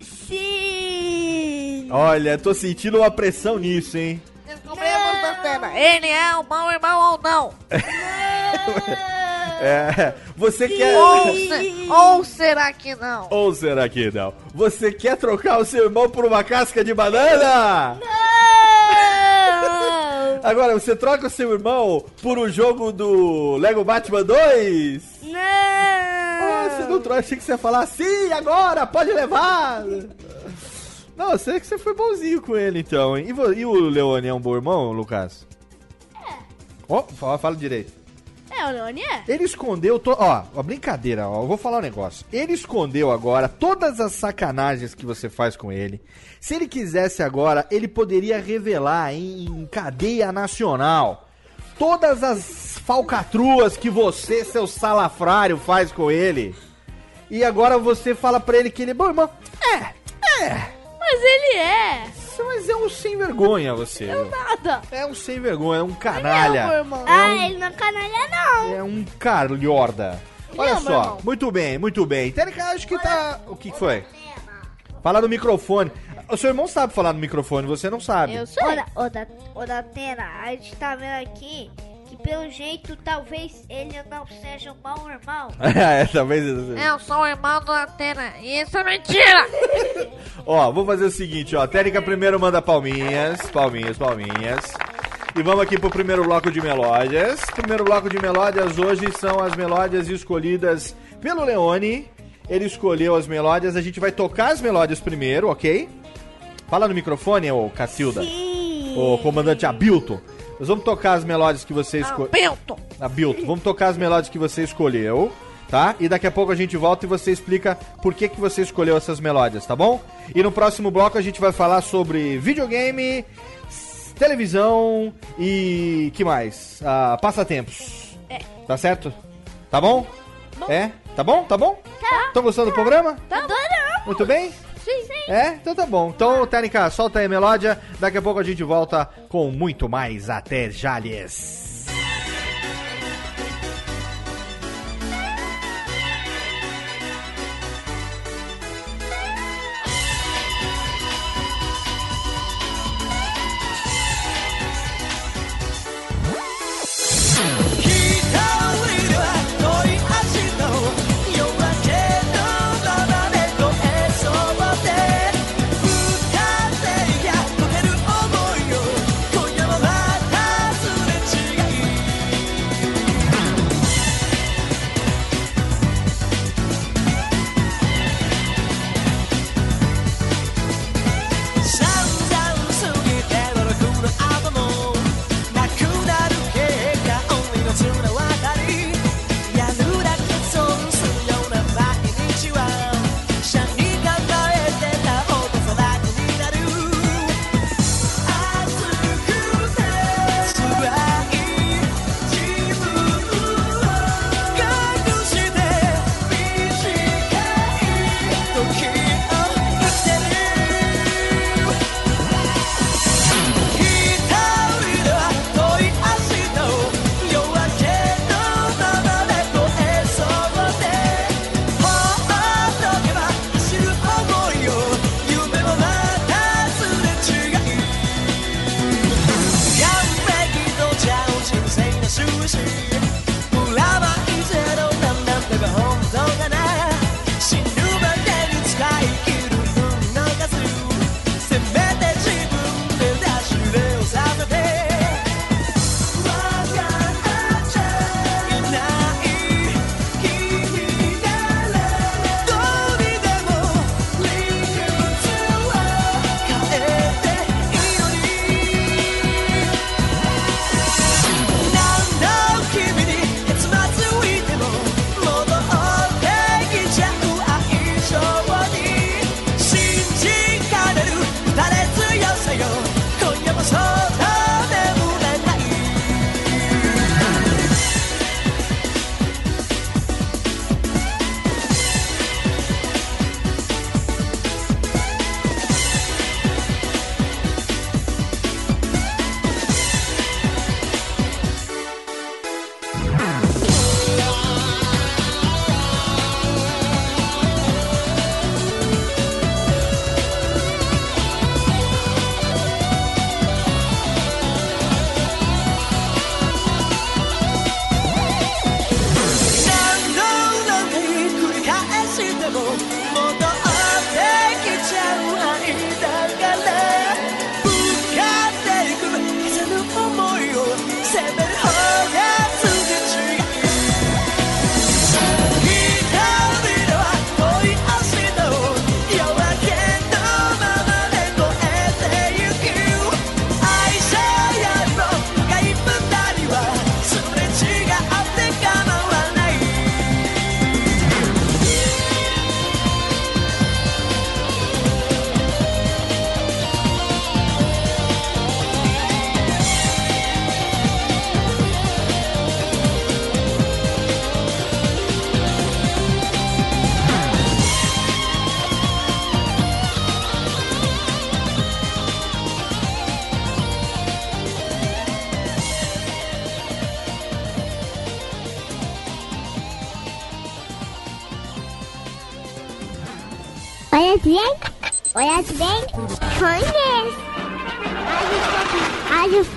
Sim. Olha, tô sentindo uma pressão nisso, hein? Descobrimos, Datena, ele é um bom irmão ou não? É, você quer. Ou, se- ou será que não? Ou será que não? Você quer trocar o seu irmão por uma casca de banana? Não. Agora, você troca o seu irmão por um jogo do Lego Batman 2? Ah, você Não. não troca, achei que você ia falar sim, agora, pode levar. Não, eu sei que você foi bonzinho com ele então, hein? E, e o Leone é um bom irmão, Lucas? É. Ó, fala, fala direito. É, é. Ele escondeu, to... ó, ó, brincadeira, ó, eu vou falar um negócio. Ele escondeu agora todas as sacanagens que você faz com ele. Se ele quisesse agora, ele poderia revelar em, em cadeia nacional todas as falcatruas que você, seu salafrário, faz com ele. E agora você fala pra ele que ele é bom irmão. É, é, Mas ele é. Mas é um sem vergonha você. viu? Nada. É um sem vergonha, é um Ele é, meu canalha. irmão. Ah, ele não é canalha não. É um carliorda. Olha Não, só, muito bem, muito bem. Térica, acho que tá. O que que foi? Fala no microfone. O seu irmão sabe falar no microfone, você não sabe. Eu sei. Ô, da, ô, da, ô, Datena, a gente tá vendo aqui pelo jeito talvez ele não seja um mau irmão. é, talvez. Eu sou o irmão do Datena, e isso é mentira! Ó, vou fazer o seguinte, ó. A Térica primeiro manda palminhas, palminhas, palminhas. E vamos aqui pro primeiro bloco de melódias. Primeiro bloco de melódias hoje são as melódias escolhidas pelo Leone. Ele escolheu as melódias, a gente vai tocar as melódias primeiro, ok? Fala no microfone, ô Cacilda. Sim. Ô comandante Abilton. Nós vamos tocar as melódias que você escolheu. Abilton. Abilton, vamos tocar as melódias que você escolheu, tá? E daqui a pouco a gente volta e você explica por que, que você escolheu essas melódias, tá bom? E no próximo bloco a gente vai falar sobre videogame, televisão e. que mais? Ah, passatempos. Tá certo? Tá bom? É? Tá bom? Tá bom? Tá. Estão gostando do programa? Tá. Muito bem? Sim. É? Então tá bom. Então, Técnica, solta aí a melódia. Daqui a pouco a gente volta com muito mais. Até Jales.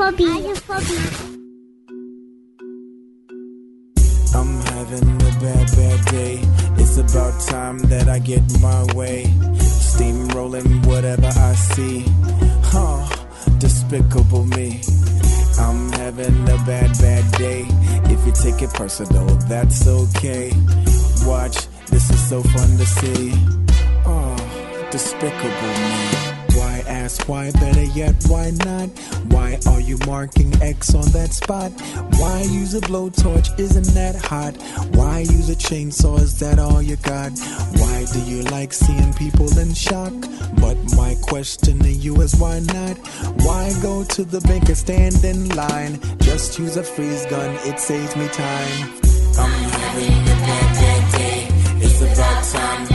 Agiofobia. Agiofobia. I'm having a bad, bad day. It's about time that I get my way. Steamrolling whatever I see. Huh, despicable me. I'm having a bad, bad day. If you take it personal, that's okay. Watch, this is so fun to see. Oh, despicable me. Why ask why? Better yet, why not? You marking X on that spot? Why use a blowtorch? Isn't that hot? Why use a chainsaw? Is that all you got? Why do you like seeing people in shock? But my question to you is why not? Why go to the bank and stand in line? Just use a freeze gun, it saves me time. I'm having a bad, bad day. It's about time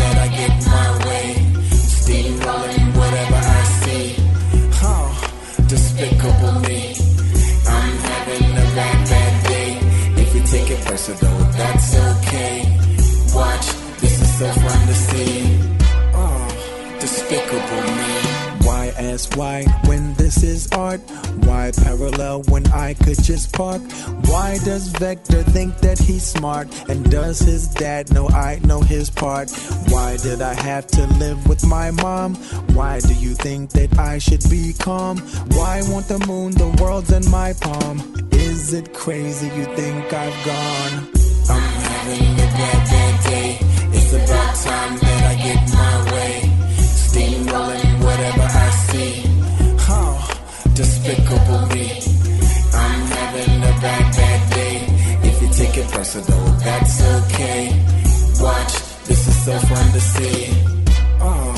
despicable me. Why ask why when this is art? Why parallel when I could just park? Why does Vector think that he's smart? And does his dad know I know his part? Why did I have to live with my mom? Why do you think that I should be calm? Why want the moon, the world's in my palm? Is it crazy you think I've gone? I'm having a bad, bad day. It's about time that I get my way. Despicable me. I'm having a bad, bad day. If you take it personal, that's okay. Watch, this is so fun to see. Oh,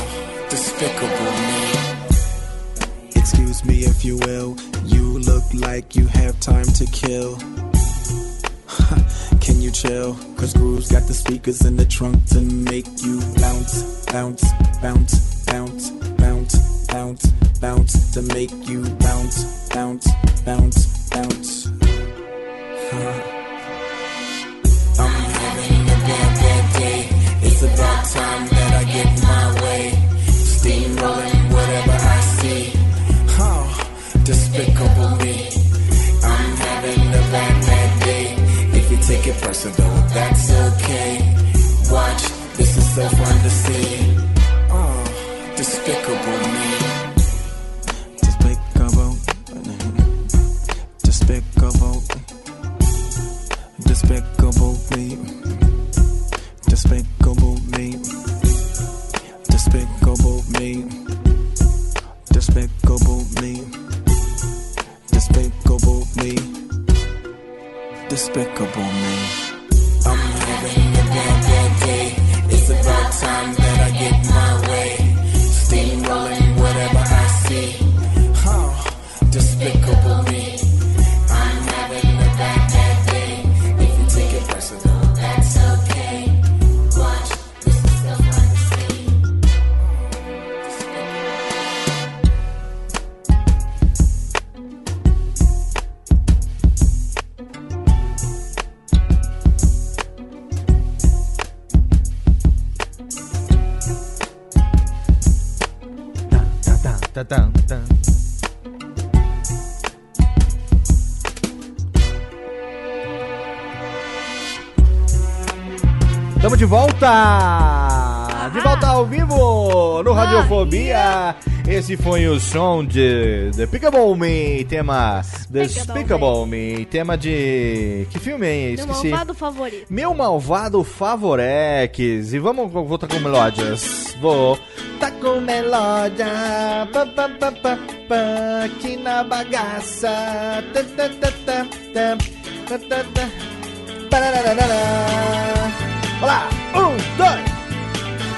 despicable me. Excuse me if you will. You look like you have time to kill. Can you chill? Cause Groove's got the speakers in the trunk to make you bounce, bounce, bounce, bounce, bounce, bounce, bounce, to make you bounce, bounce, bounce, bounce. I'm having a bad, bad day. It's about time that I get my way. Steamrolling whatever I see. Oh, despicable me. I'm having a bad, bad day. If you take it personal, that's okay. Watch, this is so fun to see. Oh, despicable me. Despicable me. Despicable me. Despicable me. Despicable me. Despicable me. Despicable me. I'm having a bad, bad day. It's about time volta! De volta ao vivo no Radiofobia. Esse foi o som de The Pickable Me, tema Despicable Me, tema de. Que filme é Meu esse? Esqueci. malvado favorito. Meu malvado Favorex. E vamos voltar com melódias. Vou tá com melódia. Pá, aqui na bagaça. Tá, tá, tá, tá, tá, tá, tá, tá. Lá. Um, dois.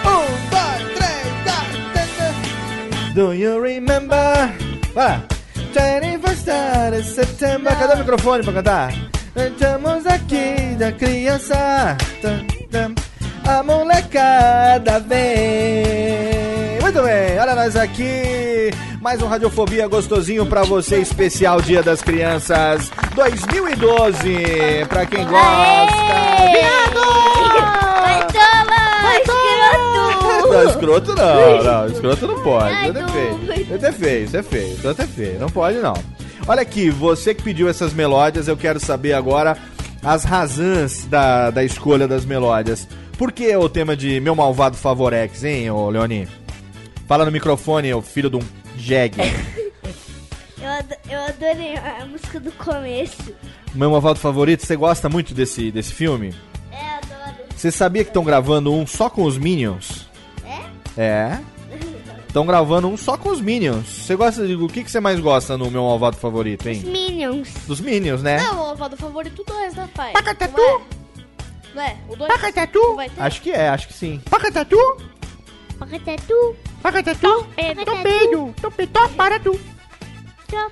Um, dois, três, tá. Do you remember? Vai lá. 21st de September. Cadê o microfone pra cantar? Estamos aqui da criança. A molecada vem. Muito bem, olha nós aqui. Mais um Radiofobia gostosinho pra você, especial Dia das Crianças 2012. Pra quem gosta. Vai tomar, escroto! Não, escroto não, não, escroto não pode. Ai, Isso é feio. Isso é feio, isso é feio, isso é feio. Não pode não. Olha aqui, você que pediu essas melódias, eu quero saber agora as razões da, da escolha das melódias. Por que o tema de Meu Malvado Favorex, hein, ô Leoni? Fala no microfone, ô filho de um jegue. Eu, ado- eu adorei a música do começo. Meu malvado favorito, você gosta muito desse, desse filme? É, adoro. Você sabia que estão gravando um só com os Minions? É? É. Estão gravando um só com os Minions. Você gosta de. O que, que você mais gosta no meu malvado favorito, hein? Minions. Dos Minions, né? Não, o malvado favorito 2, né, pai? Pacatatu. Não é? Não é? O 2 Pacatatu. Acho que é, acho que sim. Pacatatu! Pacatatu. Pacatatu! Topedo. Topetó para tu!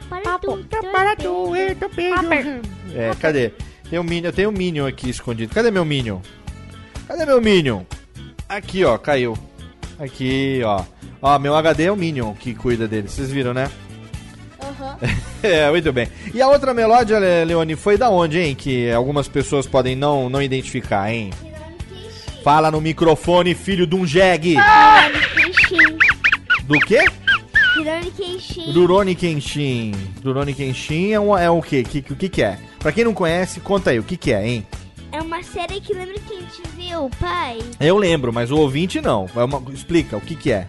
Para tu. Para tu, eu É, cadê? Tem um Minion, eu tenho um Minion aqui escondido. Cadê meu Minion? Cadê meu Minion? Aqui, ó, caiu. Aqui, ó. Ó, meu HD é o Minion que cuida dele. Vocês viram, né? Aham. É, muito bem. E a outra melódia, Le- Leone, foi da onde, hein? Que algumas pessoas podem não, não identificar, hein? Fala no microfone, filho de um jegue. Kenshin. Do quê? Hirone Kenshin. Duroni Kenshin. Duroni Kenshin é, um, é o quê? Que, o que que é? Pra quem não conhece, conta aí, o que que é, hein? É uma série que lembra que a gente viu, pai? Eu lembro, mas o ouvinte não. É uma- explica, o que que é?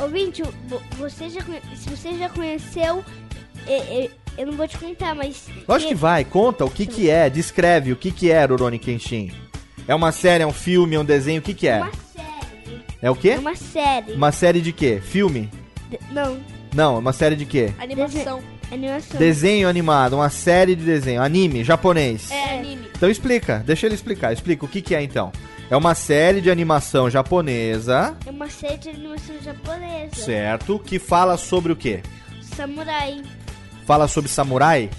Ouvinte, vo- você já, se você já conheceu, é- eu não vou te contar, mas... Lógico que vai, conta o que que é, descreve o que que é Rurouni Kenshin. É uma série, é um filme, é um desenho, o que que é? Uma. É o quê? É uma série. Uma série de quê? Filme? De- não, Não, uma série de quê? Animação. animação. Desenho animado, uma série de desenho, anime, japonês. É anime. Então explica, deixa ele explicar. Explica o que que é então. É uma série de animação japonesa, É uma série de animação japonesa. certo? Que fala sobre o quê? Samurai. Fala sobre samurai?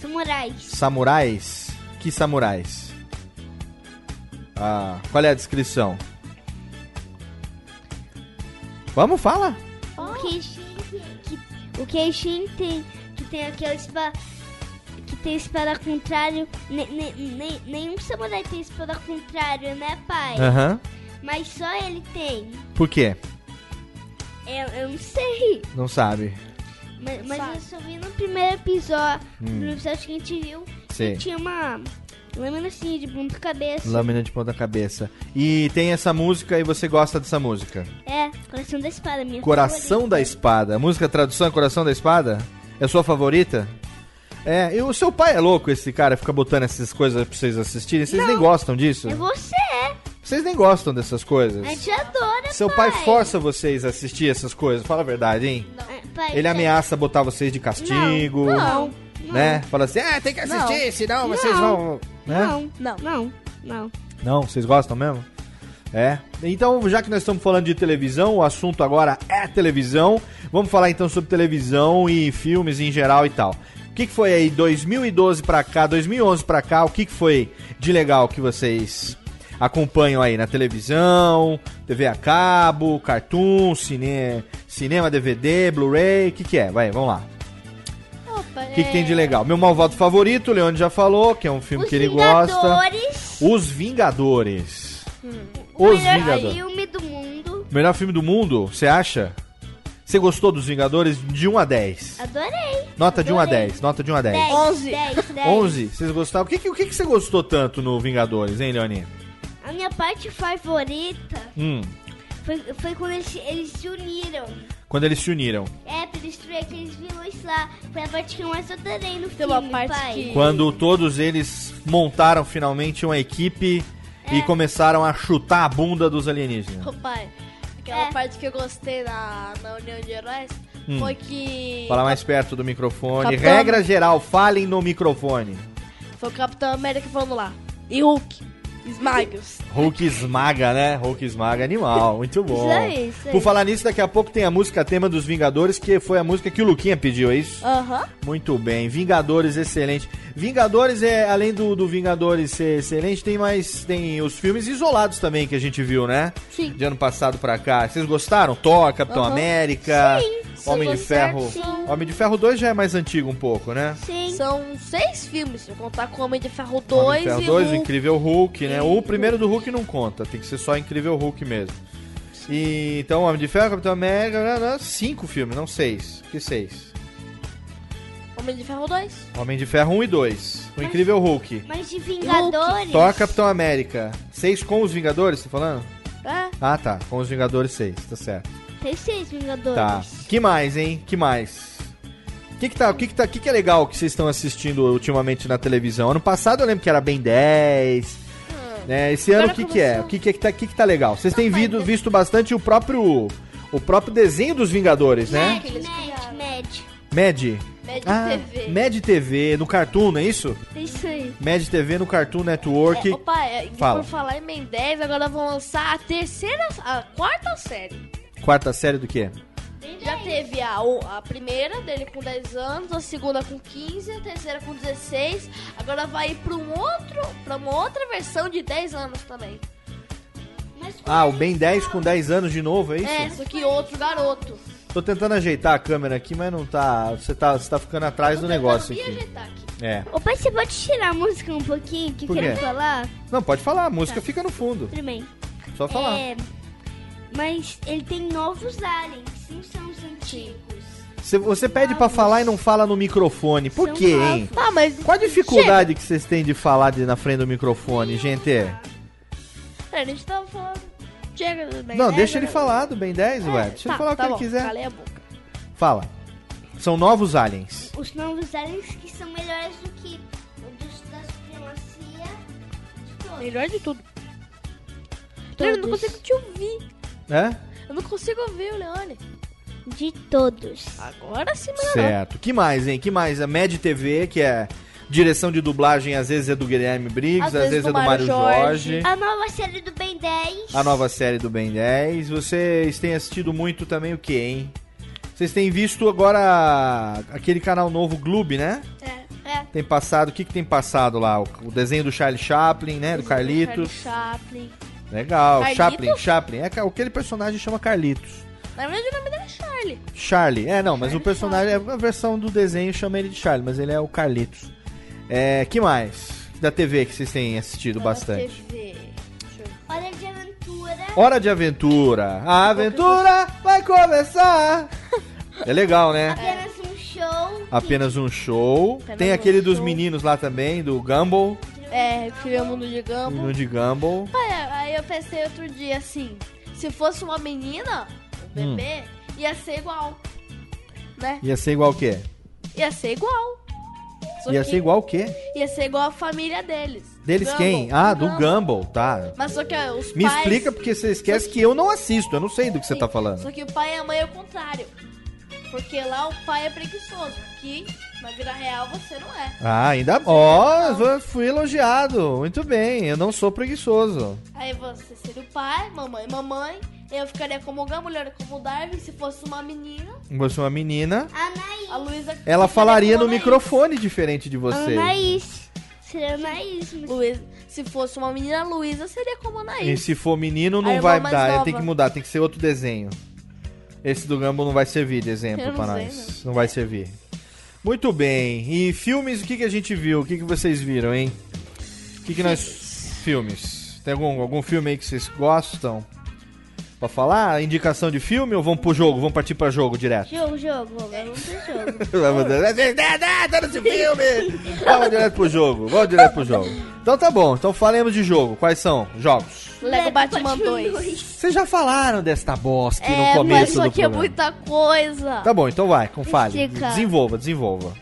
Samurais. Samurais? Que samurais? Ah, qual é a descrição? Vamos, fala. O Kenshin, que, o Kenshin tem, que tem aquela espada... Que tem espada contrário. Ne, ne, ne- nenhum samurai tem espada contrário, né, pai? Aham. Mas só ele tem. Por quê? Eu, eu não sei. Não sabe. Mas, mas Sabe. eu só vi no primeiro episódio. Hum. No episódio que a gente viu. Sei. que Tinha uma lâmina assim de ponta cabeça. Lâmina de ponta cabeça. E tem essa música e você gosta dessa música? É, Coração da Espada, minha Coração da favorita. Espada. A música tradução é Coração da Espada? É sua favorita? É, e o seu pai é louco, esse cara, fica botando essas coisas pra vocês assistirem. Vocês nem gostam disso? É você. Vocês nem gostam dessas coisas? A gente adora, Seu pai força vocês a assistir essas coisas, fala a verdade, hein? É, pai, Ele pai. ameaça botar vocês de castigo, Não, né? Fala assim, ah, tem que assistir, senão vocês Não. vão... Né? não, Não. não, não. Não, vocês gostam mesmo? É. Então, já que nós estamos falando de televisão, o assunto agora é televisão. Vamos falar então sobre televisão e filmes em geral e tal. O que, que foi aí 2012 pra cá, 2011 pra cá? O que, que foi de legal que vocês acompanham aí na televisão, TV a cabo, cartoon, cine, cinema, DVD, Blu-ray? O que, que é? Vai, vamos lá. O que, que tem de legal? Meu malvado favorito, o Leone já falou, que é um filme Os que ele gosta. Vingadores. Os Vingadores. O Os melhor Vingadores. filme do mundo. Melhor filme do mundo, você acha? Você gostou dos Vingadores de 1 a 10? Adorei. Nota de 1 a Adorei. 10, nota de 1 a 10. 10. 11. 10, 10. 11, vocês gostaram? O que, que, o que, que você gostou tanto no Vingadores, hein, Leoninha? A minha parte favorita Hum, foi, foi quando eles, eles se uniram. Quando eles se uniram. É, pra destruir aqueles vilões lá. Foi a parte que eu mais adorei no Tem filme, uma parte pai. que- Quando todos eles montaram finalmente uma equipe e começaram a chutar a bunda dos alienígenas. Ô, pai, aquela É. parte que eu gostei na, na União de Heróis Hum. foi que. Fala mais perto do microfone. Capitão- Regra geral, falem no microfone. Foi o Capitão América falando lá. E Hulk, esmaga-os. Hulk esmaga, né? Hulk esmaga animal, muito bom. Isso aí, isso aí. Por falar nisso, daqui a pouco tem a música tema dos Vingadores, que foi a música que o Luquinha pediu, é isso? Aham. Muito bem, Vingadores, excelente. Vingadores é, além do, do Vingadores ser excelente, tem mais, tem os filmes isolados também que a gente viu, né? Sim. De ano passado pra cá. Vocês gostaram? Thor, Capitão. América, Sim, Homem de Ferro. sim. Homem de Ferro 2 já é mais antigo um pouco, né? Sim. São seis filmes, se eu contar com Homem de Ferro Homem 2 de Ferro e 2, Hulk. Incrível Hulk, né? O primeiro do Hulk não conta, tem que ser só Incrível Hulk mesmo. E então, Homem de Ferro, Capitão América, cinco filmes, não seis. Que seis? Homem de Ferro 2. Homem de Ferro 1 e 2. O Incrível Hulk. Mas de Vingadores. Thor, Capitão América. Seis com os Vingadores, tá falando? É. Ah, tá. Com os Vingadores, seis. Tá certo. Tem seis Vingadores. Tá. Que mais, hein? Que mais? O que que, tá, o que, que, tá, que, que é legal que vocês estão assistindo ultimamente na televisão? Ano passado eu lembro que era bem 10. né? Esse ano o agora que, que é? O que, que, que, tá, que, que tá legal? Vocês têm visto, visto bastante o próprio o próprio desenho dos Vingadores, né? Med. Med. Med. Med Ah, TV. Med TV, no Cartoon, não é isso? É Isso aí. Med TV no Cartoon Network. É, opa, é, Fala. por falar em Ben 10, agora vão lançar a terceira, a quarta série. Quarta série do quê? Já teve a, a primeira dele com 10 anos, a segunda com 15, a terceira com 16. Agora vai ir pra um outro, para uma outra versão de 10 anos também. Ah, o Ben 10 com 10 anos de novo, é isso? É, só que outro garoto. Tô tentando ajeitar a câmera aqui, mas não tá. Você tá, você tá ficando atrás do negócio aqui. ajeitar aqui. É. Ô pai, você pode tirar a música um pouquinho que eu quero quê? falar? Não, pode falar, a música fica no fundo. Tudo bem. Só falar. É, mas ele tem novos aliens, não são os antigos. Você, você pede pra falar e não fala no microfone. Por São quê, novos. hein? Tá, mas. Qual a dificuldade que vocês têm de falar de, na frente do microfone, gente? A gente tava falando. Chega do Ben Não, 10, deixa ele agora- falar do Ben 10, ué. Deixa Tá, ele falar o tá que bom, ele quiser. Calei a boca. Fala. São novos aliens. Os novos aliens que são melhores do que o dos, da supremacia de todos. Melhor de tudo. Leone, eu não Todos. consigo te ouvir. É? Eu não consigo ouvir o Leone. De todos. Agora sim, melhorou. Certo. Que mais, hein? Que mais? A Med TV, que é direção de dublagem, às vezes é do Guilherme Briggs, às, vezes, é do Mário Jorge. A nova série do Ben 10. A nova série do Ben 10. Vocês têm assistido muito também o que, hein? Vocês têm visto agora aquele canal novo Gloob, né? É, é. Tem passado, o que, que tem passado lá? O, o desenho do Charlie Chaplin, né? Do Carlitos. Charlie Chaplin. Legal. Carlitos? Chaplin, Chaplin. É aquele personagem chama Carlitos. Na verdade, o nome dele é Charlie. Charlie. É, não, mas Charlie o personagem, é a versão do desenho chama ele de Charlie, mas ele é o Carlitos. É, que mais? Da TV que vocês têm assistido bastante. TV. Hora de aventura. Hora de aventura. A aventura vai começar. É legal, né? Apenas um show. Apenas um show. Apenas Tem um aquele dos show. meninos lá também, do Gumball. É, criou o mundo de Gumball. Menino de Gumball. Aí eu pensei outro dia assim, se fosse uma menina, um Hum. bebê, ia ser igual. Né? Ia ser igual o quê? Ia ser igual. Só Ia que ser igual o quê? Ia ser igual a família deles. Deles Gumball. quem? Ah, do Gumball. Gumball, tá. Mas só que os Me pais... explica porque você esquece que eu não assisto, eu não sei do que você tá falando. Só que o pai e a mãe é o contrário. Porque lá o pai é preguiçoso. Aqui, na vida real, você não é. Ah, ainda. Ó, eu fui elogiado. Muito bem, eu não sou preguiçoso. Aí você seria o pai, mamãe, mamãe. Eu ficaria como o Gumball, ele como o Darwin. Se fosse uma menina, Você é uma menina. Anaís. a Luísa... Ela falaria no Anaís. microfone diferente de você. Anaís. Seria Anaís. Luísa, se fosse uma menina, a Luísa seria como a E Anaís. se for menino, não vai dar. Tem que mudar, tem que ser outro desenho. Esse do Gumball não vai servir de exemplo Eu não pra sei, nós. Não. vai servir. Muito bem. E filmes, o que, que a gente viu? O que, que vocês viram, hein? O que, que nós. Filmes. Tem algum, algum filme aí que vocês gostam? Pra falar? Indicação de filme ou vamos pro jogo? Vamos partir pra jogo direto? Jogo, jogo. Vamos pro jogo. Vamos nesse filme! Vamos direto pro jogo. Vamos direto pro jogo. Então tá bom. Então falemos de jogo. Quais são? Jogos. Lego Batman 2. Vocês já falaram desta bosta aqui É, no mas começo só do que é programa. muita coisa. Tá bom, então vai, com fale. Desenvolva, desenvolva.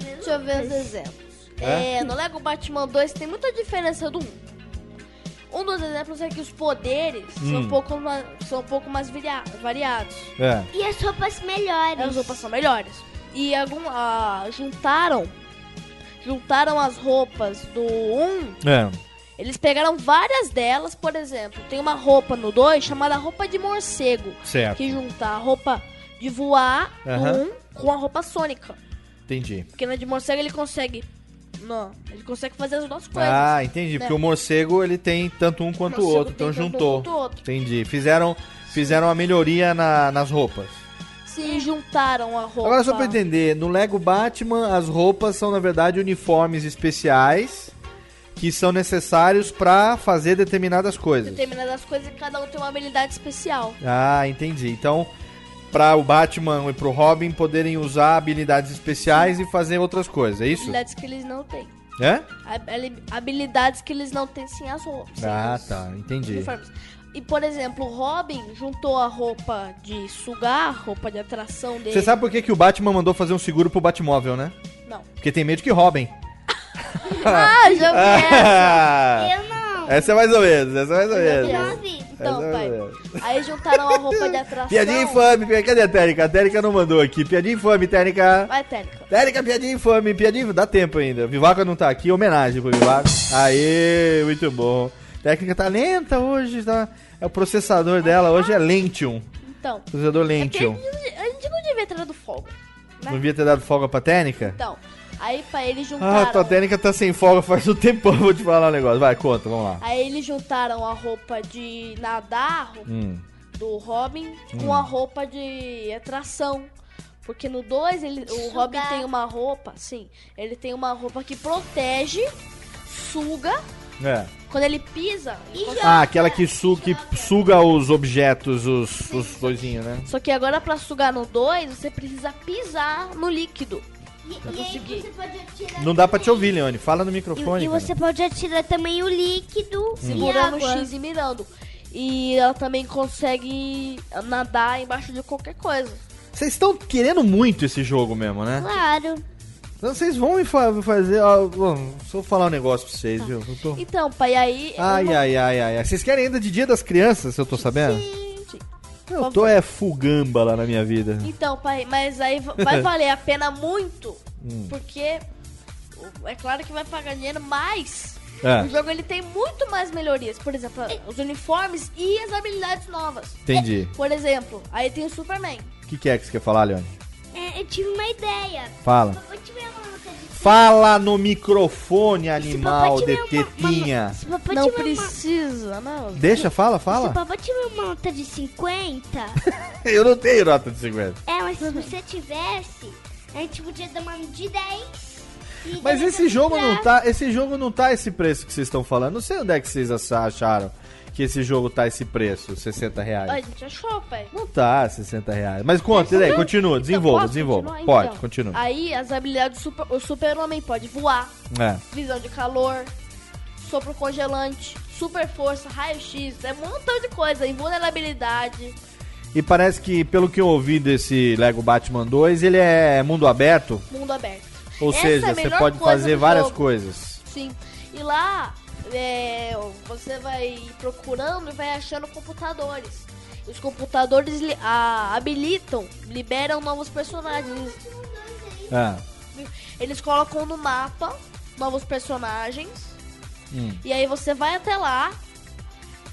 Deixa eu ver os exemplos. É? É, no Lego Batman 2 tem muita diferença do 1. Um dos exemplos é que os poderes são, Hum. um pouco mais, são um pouco mais varia- variados. É. E as roupas melhores. As roupas são melhores. E algum, ah, juntaram juntaram as roupas do 1. É. Eles pegaram várias delas, por exemplo, tem uma roupa no 2 chamada roupa de morcego. Certo. Que junta a roupa de voar do 1 com a roupa sônica. Entendi. Porque na de morcego ele consegue. Não, ele consegue fazer as duas coisas. Ah, entendi. né? Porque o morcego ele tem tanto um quanto o outro, então um juntou. o outro. Entendi. Fizeram, fizeram a melhoria na- nas roupas. Sim, juntaram a roupa. Agora só pra entender, no Lego Batman as roupas são na verdade uniformes especiais que são necessários pra fazer determinadas coisas. Determinadas coisas e cada um tem uma habilidade especial. Ah, entendi. Então, pra o Batman e pro Robin poderem usar habilidades especiais e fazer outras coisas, é isso? Habilidades que eles não têm. É? Habili- Habilidades que eles não têm sem as roupas. Ah, tá, entendi. uniformes. E, por exemplo, o Robin juntou a roupa de sugar, roupa de atração dele. Você sabe por que, que o Batman mandou fazer um seguro pro Batmóvel, né? Não. Porque tem medo que roubem. Ah, já vi essa. Eu não. Essa é mais ou menos, essa é mais ou menos. Vi. Então, é pai. Aí juntaram a roupa de atração. Piadinha infame, pi- cadê a Térica? A Térica não mandou aqui. Piadinha infame, Térica. Vai, Térica. Térica, piadinha infame, piadinha. Dá tempo ainda. Vivaca não tá aqui, homenagem pro Vivaca. Aê, muito bom. Técnica tá lenta hoje, tá? É o processador dela, hoje é Lentium. Então. Processador é que a Lentium. gente, a gente não devia ter dado folga. né? Não devia ter dado folga pra Técnica? Então. Aí, pai, eles juntaram. Ah, tua técnica tá sem folga faz um tempão, vou te falar um negócio. Vai, conta, vamos lá. Aí eles juntaram a roupa de nadar Hum. do Robin Hum. com a roupa de atração. Porque no 2 ele, o. Robin tem uma roupa, sim, ele tem uma roupa que protege, suga, É. quando ele pisa. ele consegue- Ah, aquela que, su que suga os objetos, os, os coisinhos, né? Só que agora pra sugar no 2, você precisa pisar no líquido. E, Pra e aí conseguir. você pode atirar. Não dá pra te ouvir, Leone. Fala no E, microfone. e cara. você pode atirar também o líquido e Segurando o água. X e mirando. E ela também consegue nadar embaixo de qualquer coisa. Vocês estão querendo muito esse jogo mesmo, né? Claro. Então vocês vão me fa- fazer. Ó, bom, só vou falar um negócio pra vocês, viu? Eu tô... Então, pai, aí. Ai, ai, ai, ai, ai. Vocês querem ainda de dia das crianças, se eu tô sabendo? Sim. Eu tô é fugamba lá na minha vida. Então, pai, mas aí vai valer a pena muito, Hum. porque é claro que vai pagar dinheiro, mas É. o jogo ele tem muito mais melhorias. Por exemplo, os uniformes e as habilidades novas. Entendi. Por exemplo, aí tem o Superman. O que, que é que você quer falar, Leone? É, eu tive uma ideia. Fala. Papai Fala no microfone, animal de uma- tetinha. Se papai Não uma- precisa, não. Deixa, fala, Se fala. o papai tiver uma nota de 50, Eu não tenho nota de 50. é, mas se você tivesse, a gente podia dar uma de 10. e Mas esse jogo não tá, esse jogo não tá esse preço que vocês estão falando. Não sei onde é que vocês acharam que esse jogo tá esse preço, 60 A reais. gente achou, pai. Não tá 60 reais. Mas conta, daí, continua, desenvolva, desenvolva. Pode, Então, continua. Aí as habilidades do super, o super-homem pode voar, É. visão de calor, sopro congelante, super força, raio-x, é um montão de coisa, invulnerabilidade. E parece que, pelo que eu ouvi desse Lego Batman 2, ele é mundo aberto. mundo aberto. Ou Essa é seja, a você pode fazer várias jogo. coisas. Sim. E lá é, você vai procurando e vai achando computadores. Os computadores li- a- habilitam, liberam novos personagens. É. Eles colocam no mapa novos personagens. Hum. E aí você vai até lá,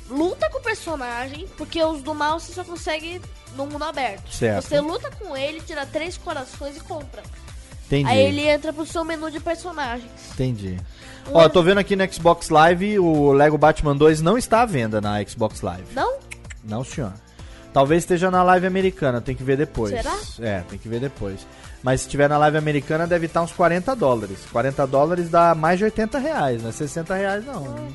luta com o personagem, porque os do mal você só consegue no mundo aberto. Certo. Você luta com ele, tira três corações e compra. Entendi. Aí ele entra pro seu menu de personagens. Entendi. Um Ó, eu tô vendo aqui no Xbox Live, o Lego Batman 2 não está à venda na Xbox Live. Não? Não, senhor. Talvez esteja na live americana, tem que ver depois. Será? É, tem que ver depois. Mas se tiver na live americana, deve estar uns 40 dólares. 40 dólares dá mais de 80 reais, não é 60 reais não.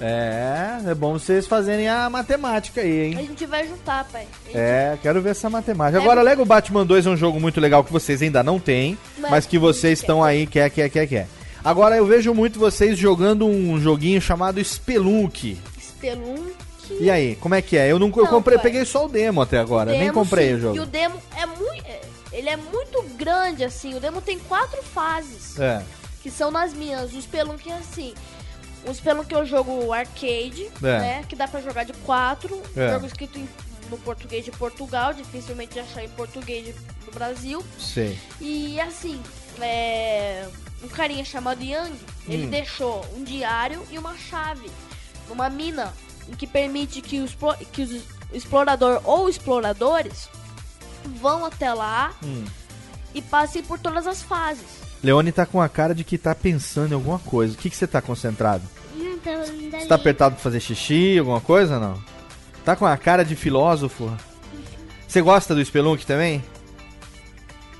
É, é bom vocês fazerem a matemática aí, A hein? gente vai juntar, pai. A gente- É, quero ver essa matemática. Agora, Lego Batman 2 é um jogo muito legal que vocês ainda não têm, Mas mas que vocês estão aí, quer, quer, quer, quer. Agora, eu vejo muito vocês jogando um joguinho chamado Spelunk. Spelunk. E aí, como é que é? Eu não eu comprei, pai. peguei só o demo até agora, nem Demo, comprei sim. o jogo. E o demo é muito. Ele é muito grande, assim. O demo tem quatro fases. É. Que são nas minhas. O Spelunk é assim. O Spelunk é um jogo arcade, É. né? Que dá pra jogar de quatro. É. Jogo escrito em- no português de Portugal. Dificilmente achar em português de- do Brasil. Sei. E assim, é, um carinha chamado Yang, ele Hum. deixou um diário e uma chave numa mina em que permite que, os, que os- o explorador ou exploradores vão até lá Hum. e passem por todas as fases. Leone tá com a cara de que tá pensando em alguma coisa. O que, que você tá concentrado? Não, tô olhando Você tá apertado pra fazer xixi, alguma coisa não? Tá com a cara de filósofo? Você gosta do Spelunk também?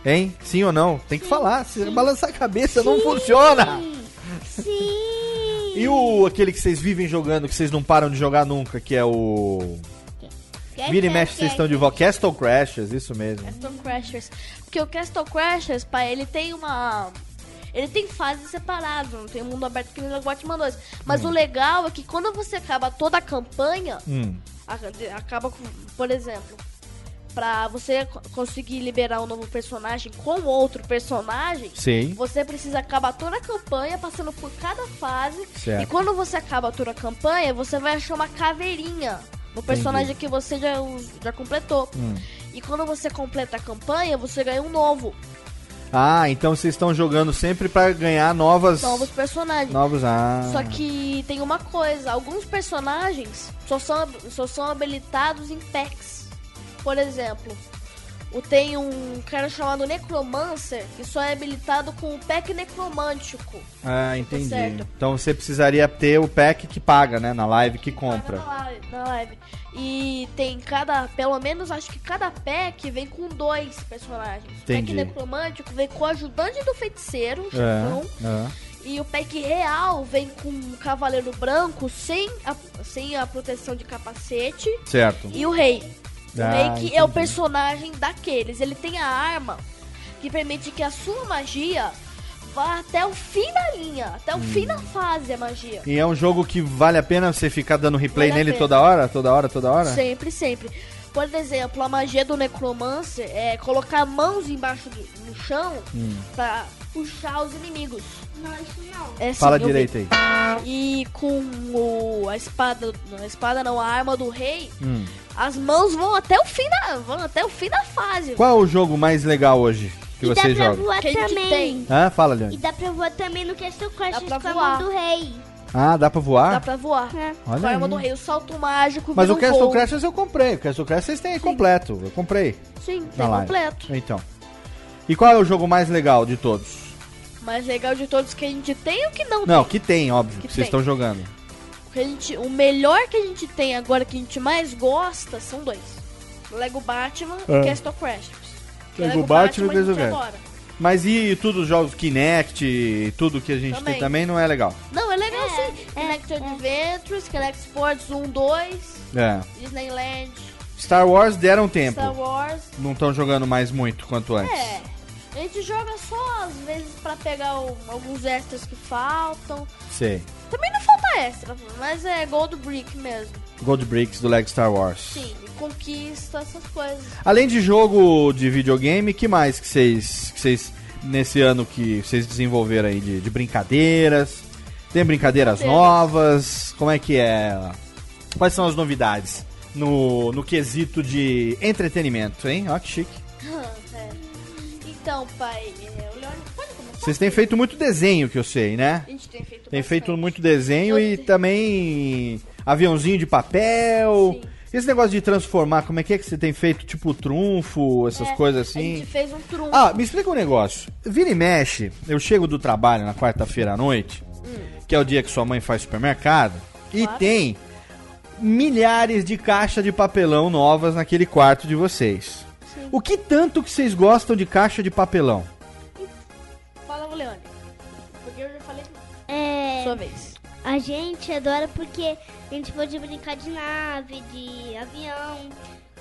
Hein? Sim ou não? Tem que falar. Se balançar a cabeça, não funciona! Sim. E o aquele que vocês vivem jogando, que vocês não param de jogar nunca, que é o. Quer, Vira e mexe, vocês estão de volta. Castle Crashers, isso mesmo. Castle Crashers. Porque o Castle Crashers, pai, ele tem uma. Ele tem fases separadas, não tem mundo aberto que nem o Batman 2. Mas Hum. o legal é que quando você acaba toda a campanha, Hum. acaba com, por exemplo, pra você co- conseguir liberar um novo personagem com outro personagem, Sei. você precisa acabar toda a campanha passando por cada fase. Certo. E quando você acaba toda a campanha, você vai achar uma caveirinha no personagem que você já, já completou. Hum. E quando você completa a campanha, você ganha um novo. Ah, então vocês estão jogando sempre pra ganhar novas. Novos personagens. Novos. Ah. Só que tem uma coisa, alguns personagens só são, só são habilitados em packs. Por exemplo, tem um cara chamado Necromancer que só é habilitado com o pack necromântico. Ah, entendi. certo. Então você precisaria ter o pack que paga, né? Na live que compra. Na live, na live. E tem cada, pelo menos acho que cada pack vem com dois personagens. O Entendi. pack necromântico vem com o ajudante do feiticeiro, chefão. É, é. E o pack real vem com um cavaleiro branco sem a, sem a proteção de capacete. Certo. E o rei. O Ah, que é o entendi. personagem daqueles. Ele tem a arma que permite que a sua magia vá até o fim da linha, até o fim Hum. da fase a magia. E é um jogo que vale a pena você ficar dando replay Vale nele toda hora? Toda hora, toda hora? Sempre, sempre. Por exemplo, a magia do Necromancer é colocar mãos embaixo do no chão Hum. pra puxar os inimigos. Não, isso não. É, sim, Fala eu vi. direito aí. E com o, a espada, a espada não, a arma do rei, Hum. as mãos vão até o fim da, vão até o fim da fase. Qual é o jogo mais legal hoje que e dá vocês pra jogam? voar Que também. tem. Hã? Fala, E Leandro. dá pra voar também no Castle Crush Dá com a mão do rei. Ah, dá pra voar? Dá pra voar. É. Olha Com a arma aí. do rei, o salto mágico Mas o um Castle. Crashers eu comprei. O Castle Crashers vocês têm aí completo. Eu comprei Sim, tem live. completo. Então. E qual é o jogo mais legal de todos? Mas legal de todos que a gente tem e o que não, Não, que tem, óbvio, que, Que vocês tem. estão jogando. O, que a gente, o melhor que a gente tem agora, que a gente mais gosta, são dois. Lego Batman É. e Castle Crashers. Que Lego Batman e a Mas e tudo os jogos Kinect, e tudo que a gente tem Também. também não é legal. Não, é legal É, sim. é, Kinect é. Adventures, Kinect Sports 1, 2, É. Disneyland, Star Wars deram tempo. Star Wars. Não estão jogando mais muito quanto antes. É. A gente joga só às vezes pra pegar o- alguns extras que faltam. Sei. Também não falta extra, mas é Gold Brick mesmo. Gold Bricks do Lego Star Wars. Sim, conquista, essas coisas. Além de jogo de videogame, que mais que vocês, que vocês nesse ano que vocês desenvolveram aí de, de brincadeiras? Tem brincadeiras novas? Como é que é? Quais são as novidades no, no quesito de entretenimento, hein? Ó que chique. É. Então, pai, é, o Leone pode começar? Vocês têm feito muito desenho, que eu sei, né? A gente tem feito Tem feito bastante. muito desenho e Eu- também aviãozinho de papel. Sim. Esse negócio de transformar, como é que é que você tem feito? Tipo trunfo, essas É, coisas A assim? gente fez um trunfo. Ah, me explica um negócio. Vira e mexe, eu chego do trabalho na quarta-feira à noite, que é o dia que sua mãe faz supermercado, e Hum. Claro. tem milhares de caixas de papelão novas naquele quarto de vocês. Sim. O que tanto que vocês gostam de caixa de papelão? Fala, o Leone. Porque eu já falei É, sua vez. A gente adora porque a gente pode brincar de nave, de avião.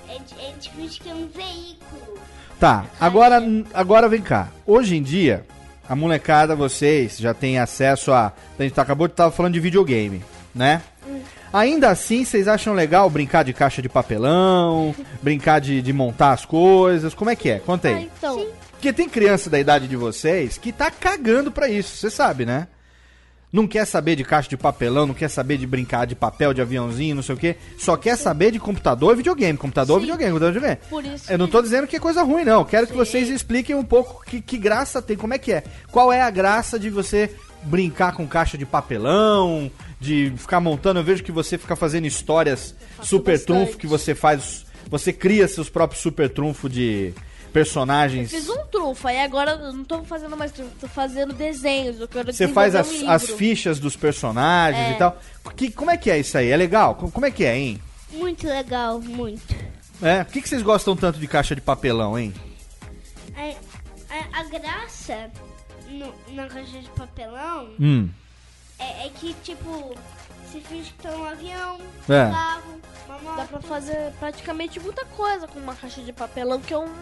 A gente, a gente finge que é um veículo. Tá, agora, agora vem cá. Hoje em dia, a molecada, vocês já têm acesso a. A gente acabou de estar falando de videogame, né? Ainda assim, vocês acham legal brincar de caixa de papelão, brincar de, de montar as coisas? Como é que é? Conta Ah, aí. então. Porque tem criança da idade de vocês que tá cagando pra isso, você sabe, né? Não quer saber de caixa de papelão, não quer saber de brincar de papel, de aviãozinho, não sei o quê. Só quer saber de computador e videogame. Computador, Sim. videogame, computador, videogame. Por isso Eu não que- tô dizendo que é coisa ruim, não. Quero que Sim. vocês expliquem um pouco que, que graça tem, como é que é. Qual é a graça de você brincar com caixa de papelão, de ficar montando. Eu vejo que você fica fazendo histórias super bastante. trunfo, que você faz. Você cria seus próprios super trunfo de personagens. Fiz um trunfo, aí agora eu não tô fazendo mais trunfo, tô fazendo desenhos. Eu quero Você faz as, um as fichas dos personagens É. e tal. Que, como é que é isso aí? É legal? Co- Como é que é, hein? Muito legal, muito. É? Por que, que vocês gostam tanto de caixa de papelão, hein? A, a, a graça no- na caixa de papelão Hum. é, é que, tipo, se finge que tá um avião, É. um carro, uma moto. Dá pra fazer praticamente muita coisa com uma caixa de papelão, que é um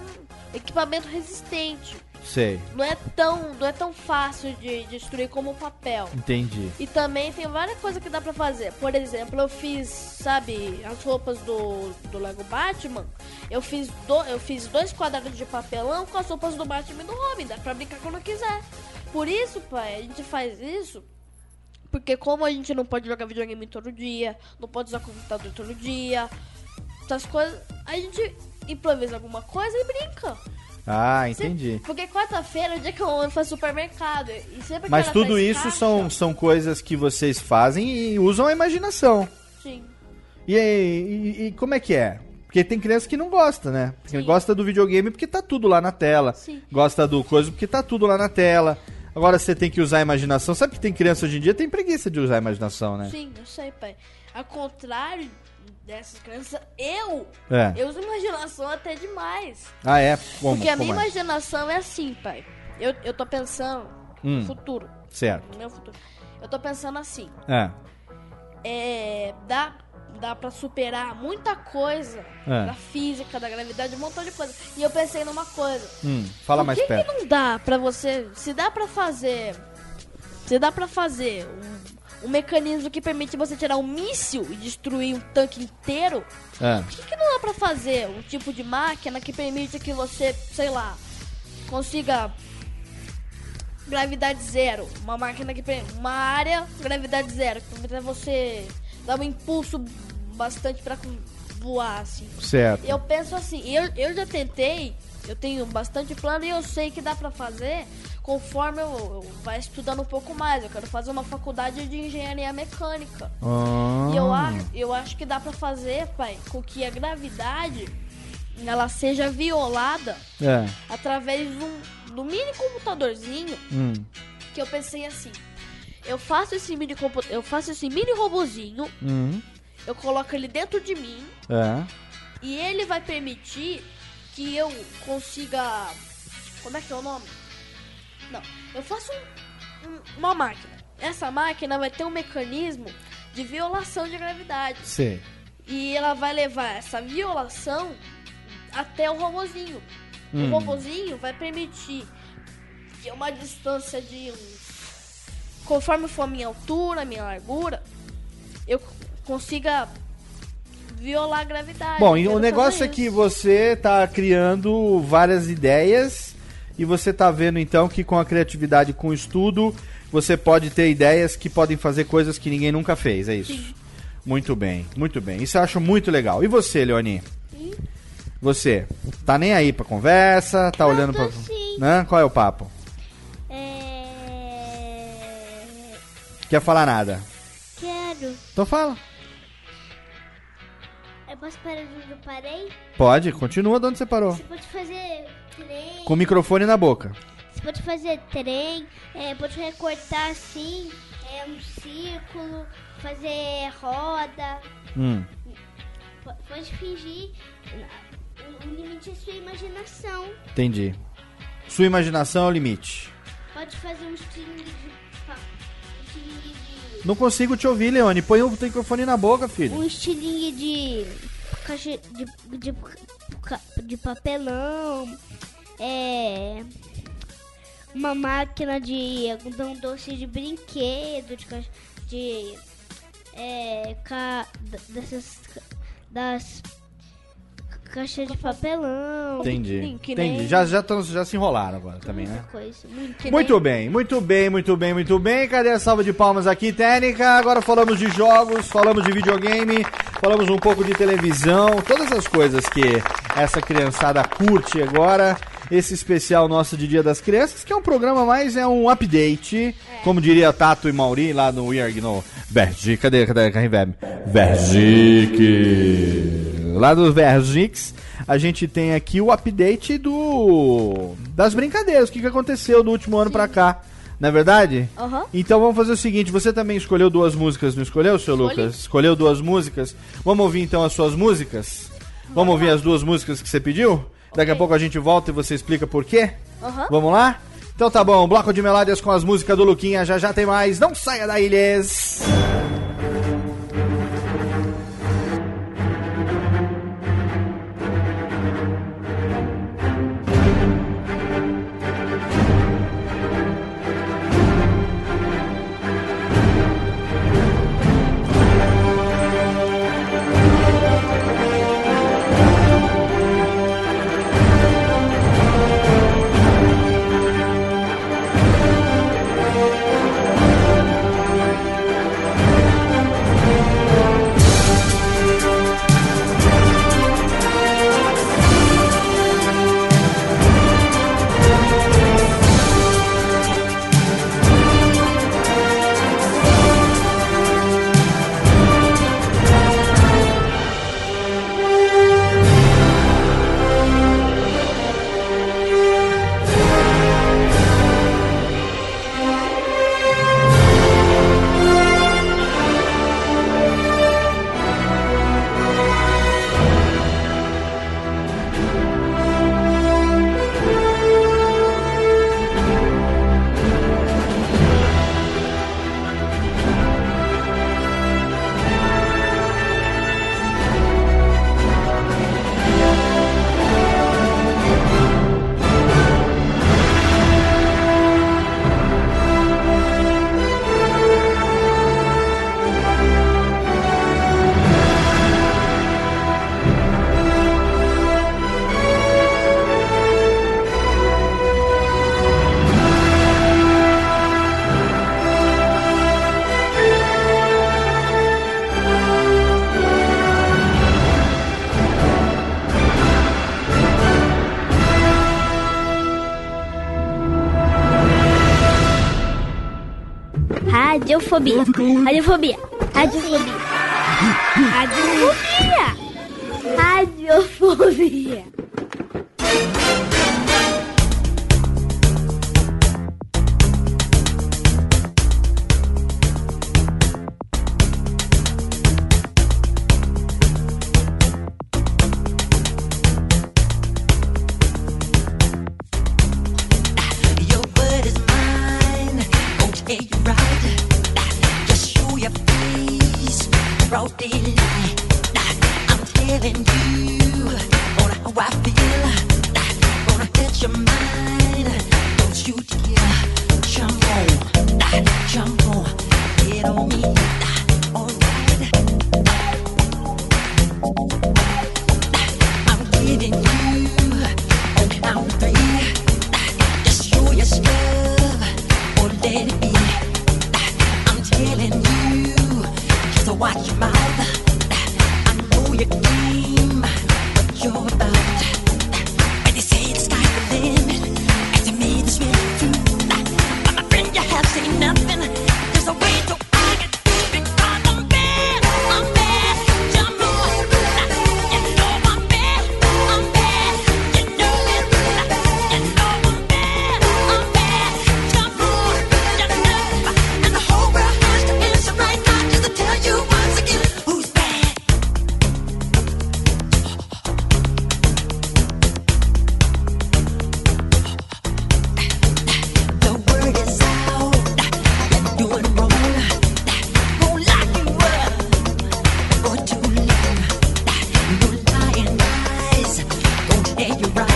equipamento resistente. Sei, Não é tão, não é tão fácil de destruir como o papel. entendi. E também tem várias coisas que dá pra fazer. Por exemplo, eu fiz, sabe, as roupas do, do Lego Batman. Eu fiz, do, eu fiz dois quadrados de papelão com as roupas do Batman e do Robin. Dá pra brincar quando quiser. Por isso, pai, a gente faz isso. Porque como a gente não pode jogar videogame todo dia, não pode usar computador todo dia, essas coisas, a gente improvisa alguma coisa e brinca. Ah, entendi. Porque quarta-feira é o dia que eu vou ao supermercado. E sempre Mas tudo faz isso caixa- são, são coisas que vocês fazem e usam a imaginação. Sim. E, e- e como é que é? Porque tem criança que não gosta, né? Porque gosta do videogame porque tá tudo lá na tela. Sim. Gosta do coisa porque tá tudo lá na tela. Agora você tem que usar a imaginação. Sabe que tem criança hoje em dia tem preguiça de usar a imaginação, né? Sim, eu sei, pai. Ao contrário dessas crianças, eu, É. eu uso imaginação até demais. Ah, é? Como? Porque a minha Como é? imaginação é assim, pai. Eu, eu tô pensando Hum. no futuro. Certo. No meu futuro. Eu tô pensando assim. É. É. Dá, dá pra superar muita coisa É. da física, da gravidade, um montão de coisa. E eu pensei numa coisa. Hum, fala Por mais que perto. que não dá pra você. Se dá pra fazer. Se dá pra fazer um, um mecanismo que permite você tirar um míssil e destruir um tanque inteiro, É. por que, que não dá pra fazer um tipo de máquina que permite que você, sei lá, consiga gravidade zero? Uma máquina que uma área gravidade zero, que permite você dar um impulso bastante pra voar assim. Certo. Eu penso assim, eu, eu já tentei, eu tenho bastante plano e eu sei que dá pra fazer conforme eu, eu vai estudando um pouco mais. Eu quero fazer uma faculdade de engenharia mecânica. Ah. E eu acho, eu acho que dá pra fazer, pai, com que a gravidade ela seja violada É. através de um, do mini computadorzinho Hum. que eu pensei assim. Eu faço esse mini eu faço esse mini robozinho, Hum. Eu coloco ele dentro de mim É. e ele vai permitir que eu consiga. Como é que é o nome? Não, eu faço um- um- uma máquina. Essa máquina vai ter um mecanismo de violação de gravidade. Sei. E ela vai levar essa violação até o robozinho. Hum. O robozinho vai permitir que uma distância de um. Conforme for a minha altura, a minha largura, eu consiga violar a gravidade. Bom, Eu e o negócio é que você tá criando várias ideias e você tá vendo então que com a criatividade, com o estudo, você pode ter ideias que podem fazer coisas que ninguém nunca fez, é isso? Sim. Muito bem, muito bem. Isso eu acho muito legal. E você, Leoni? Você, tá nem aí pra conversa, tá olhando tô pra. sim. Né? Qual é o papo? É... Quer falar nada? Quero. Então fala. Posso parar de onde eu parei? Pode, continua de onde você parou. Você pode fazer trem. Com o microfone na boca. Você pode fazer trem, é, pode recortar assim, é, um círculo, fazer roda. Hum. Po- Pode fingir. O- limite é sua imaginação. Entendi. Sua imaginação é o limite. Pode fazer um estilingue de. um de. Não consigo te ouvir, Leone. Põe o microfone na boca, filho. Um estilingue de. Caixa de, de, de papelão. É. Uma máquina de algodão doce de brinquedo, de. de é. Ca, dessas. das. Caixas de papelão. Entendi. Que Entendi. nem- Já, já, tão- já se enrolaram agora também, né? Coisa. Muito bem, muito bem, muito bem, muito bem. Cadê a salva de palmas aqui, técnica? Agora falamos de jogos, falamos de videogame, falamos um pouco de televisão, todas as coisas que essa criançada curte agora. Esse especial nosso de Dia das Crianças, que é um programa mais, é um update, como diria Tato e Mauri lá no We Are no Vergic. Cadê, cadê, cadê? Vergic. Lá do Vergix, a gente tem aqui o update do das brincadeiras, o que, que aconteceu do último ano pra cá. Não é verdade? Aham. Então vamos fazer o seguinte, você também escolheu duas músicas, não escolheu, seu Escolhi. Lucas? Escolheu duas músicas. Vamos ouvir então as suas músicas? Vamos ouvir as duas músicas que você pediu? Daqui a pouco a gente volta e você explica por quê? Aham. Vamos lá? Então tá bom, bloco de melódias com as músicas do Luquinha, já já tem mais. Não saia Radiofobia. Radiofobia. Yeah, you're right.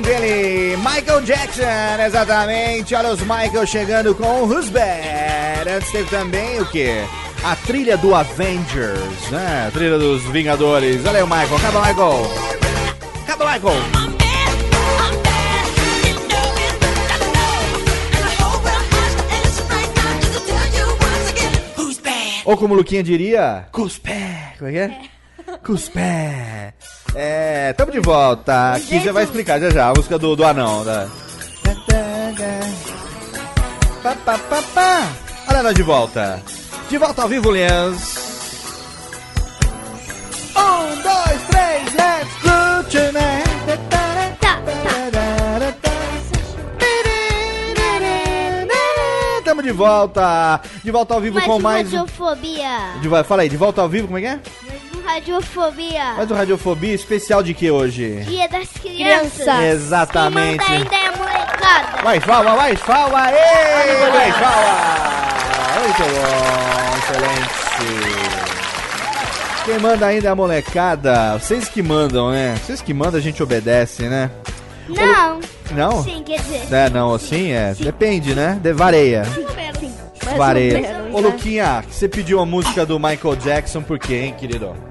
som dele, Michael Jackson, exatamente. Olha os Michael chegando com Who's Bad. Antes teve também o que? A trilha do Avengers, né? A trilha dos Vingadores. Olha aí o Michael, acaba Michael. Acaba Michael. Ou como o Luquinha diria, cuspé. Como é que é? é. Cuspé. É, tamo de volta. Aqui já vai explicar já já a música do, do anão. Né? Da... Pá, pá. Olha nós de volta. De volta ao vivo, Lians. Um, dois, três, let's go tonight. Tamo de volta. De volta ao vivo mais com mais. Radiofobia. De, fala aí, de volta ao vivo, como é que é? Radiofobia. Mais um Radiofobia especial de que hoje? Dia das Crianças. Exatamente. Quem manda ainda é molecada. Mais fala, mais fala, ei! Mais fala! Muito bom, excelente. Quem manda ainda é a molecada. Vocês que mandam, né? Vocês que mandam, a gente obedece, né? Não. O... Não? Sim, quer dizer. É, não, assim é. Sim. Depende, né? De vareia. Sim. Vareia. Ô, Luquinha, você pediu a música do Michael Jackson por quê, hein, querido?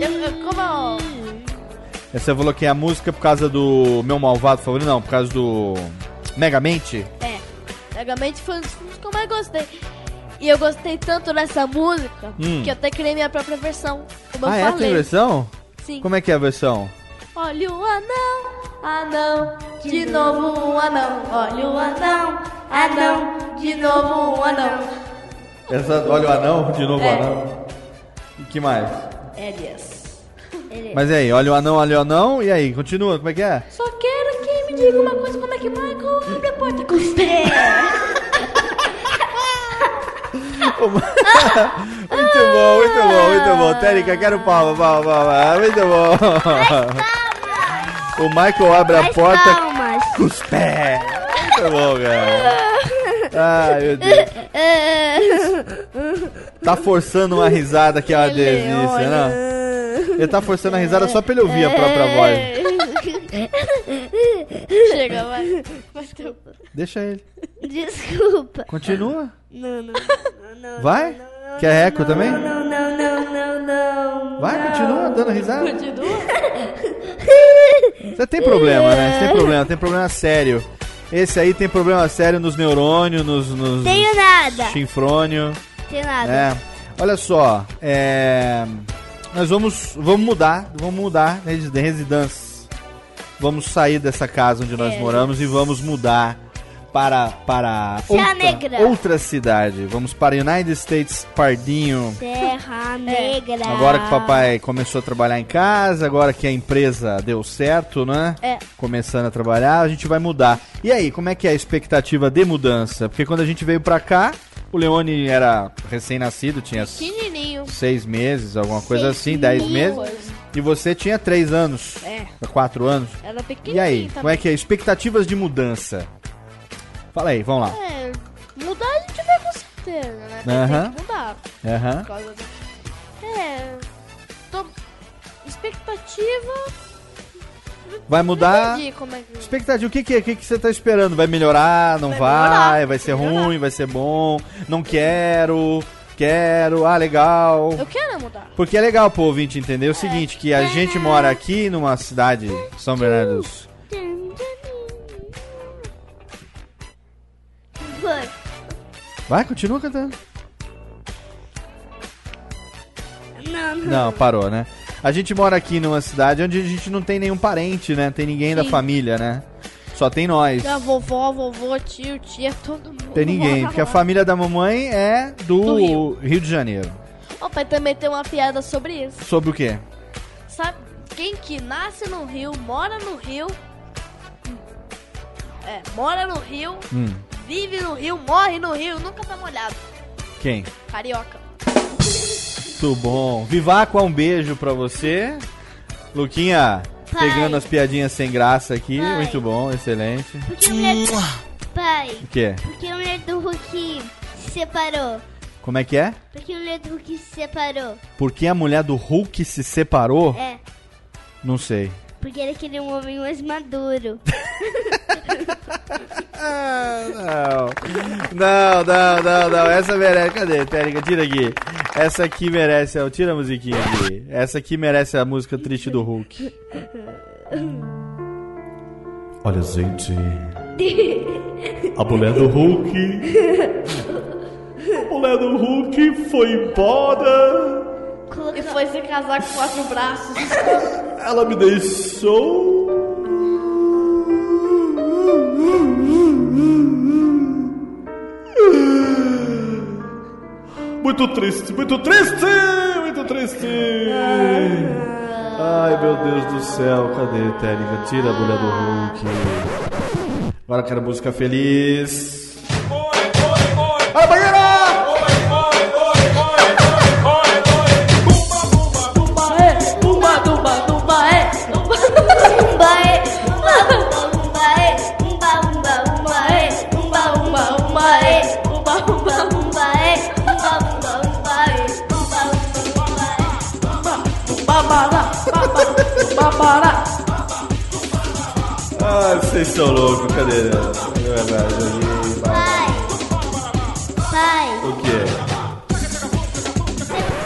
Eu, eu, como. Você falou que é a música por causa do meu malvado favorito? Não, por causa do Megamente? É. Megamente foi um dos filmes que eu mais gostei. E eu gostei tanto dessa música Hum. que eu até criei minha própria versão. Como Ah, eu é? falei. Tem versão? Sim. Como é que é a versão? Olha o anão, anão, de novo um anão. Olha o anão, anão, de novo um anão. Essa, olha o anão, de novo o É. anão. E que mais? Elias. Mas e aí, olha o anão, olha o anão, e aí, continua, como é que é? Só quero que me diga uma coisa, como é que Michael abre a porta com os pés? Muito bom, muito bom, muito bom. Térica, quero palma, palma, palma. Muito bom. O Michael abre a porta com os pés. Muito bom, cara. Ai, meu Deus. Tá forçando uma risada que é uma delícia, não? Ele tá forçando a risada só pra ele ouvir a própria voz. Chega, vai. Vai ter- Deixa ele. Desculpa. Continua. Não, não, não, não. Vai? Quer eco também? Não, não, não, não, não. Vai, continua dando risada. Continua? Você tem problema, né? Você tem problema, tem problema sério. Esse aí tem problema sério nos neurônios, nos, nos Tenho nada. chinfrônio. Nada. É. Olha só, é, nós vamos, vamos mudar, vamos mudar de resi- de residência. Vamos sair dessa casa onde nós É. moramos e vamos mudar para para outra, outra cidade. Vamos para United States Pardinho. Terra Negra. Agora que o papai começou a trabalhar em casa, agora que a empresa deu certo, né? É. Começando a trabalhar, a gente vai mudar. E aí, como é que é a expectativa de mudança? Porque quando a gente veio pra cá, o Leone era recém-nascido, tinha Pequenininho. seis meses, alguma coisa Seis assim, dez meses. meses. E você tinha três anos, É. quatro anos. Era E pequenininho aí, como é também. que é? Expectativas de mudança. Fala aí, vamos lá. É, mudar a gente vai com certeza, né? Tem Aham. que mudar. Aham. Por causa do... É. Tô... Expectativa. Vai Não mudar. entendi como é que. Expectativa, o que que, é? o que que você tá esperando? Vai melhorar? Não vai? Vai melhorar, vai ser vai melhorar. ruim? Vai ser bom? Não quero? Quero? Ah, legal. Eu quero mudar. Porque é legal pro ouvinte entender o seguinte, que a gente mora aqui numa cidade, São Bernardo. Foi. Vai, continua cantando. Não, não. Não, parou, né? A gente mora aqui numa cidade onde a gente não tem nenhum parente, né? Tem ninguém da Sim. família, né? Só tem nós. A vovó, vovô, tio, tia, todo mundo. Tem ninguém, porque a família da mamãe é do, Do Rio. Rio. de Janeiro. O pai também tem uma piada sobre isso. Sobre o quê? Sabe, quem que nasce no Rio, mora no Rio. É, mora no Rio, Hum, vive no Rio, morre no Rio, nunca tá molhado. quem? Carioca. Muito bom. Vivaco, um beijo pra você. Luquinha, Pai. pegando as piadinhas sem graça aqui. Pai. Muito bom, excelente. Porque a mulher... Pai, O quê? porque a mulher do Hulk se separou. Como é que é? Porque a mulher do Hulk se separou. Por que a mulher do Hulk se separou? É, Não sei. Porque ele queria um homem mais maduro. Ah, não. Não, não, não, não. Essa merece. Cadê, Térica? Tira aqui. Essa aqui merece. Tira a musiquinha aqui. Essa aqui merece a música triste do Hulk. Olha, gente. A mulher do Hulk. A mulher do Hulk foi embora. E foi se casar com quatro braços. Ela me deixou. Muito triste, muito triste, muito triste. Ai, meu Deus do céu, cadê, Térica? Tira a mulher do Hulk. Agora eu quero música feliz. Para. Ah, vocês são loucos, cadê? Não é mais, ali, vai. Pai, O que?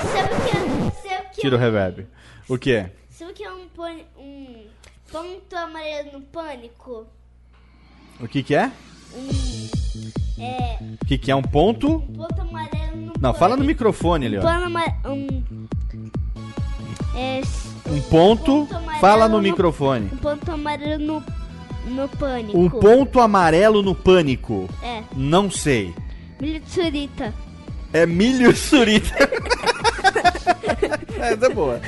sabe o que é? Sabe o que Tira o reverb. O que? Sabe o que é um, um ponto amarelo no pânico? O que que é? Um. É. O que que é um ponto? Ponto amarelo no Não, fala no pânico. microfone ali, ó. Pano amarelo. Um. É. Um ponto, amarelo fala no microfone. Um ponto amarelo no. No pânico. Um ponto amarelo no pânico. É. Não sei. Milho de surita. É milho surita. essa é boa.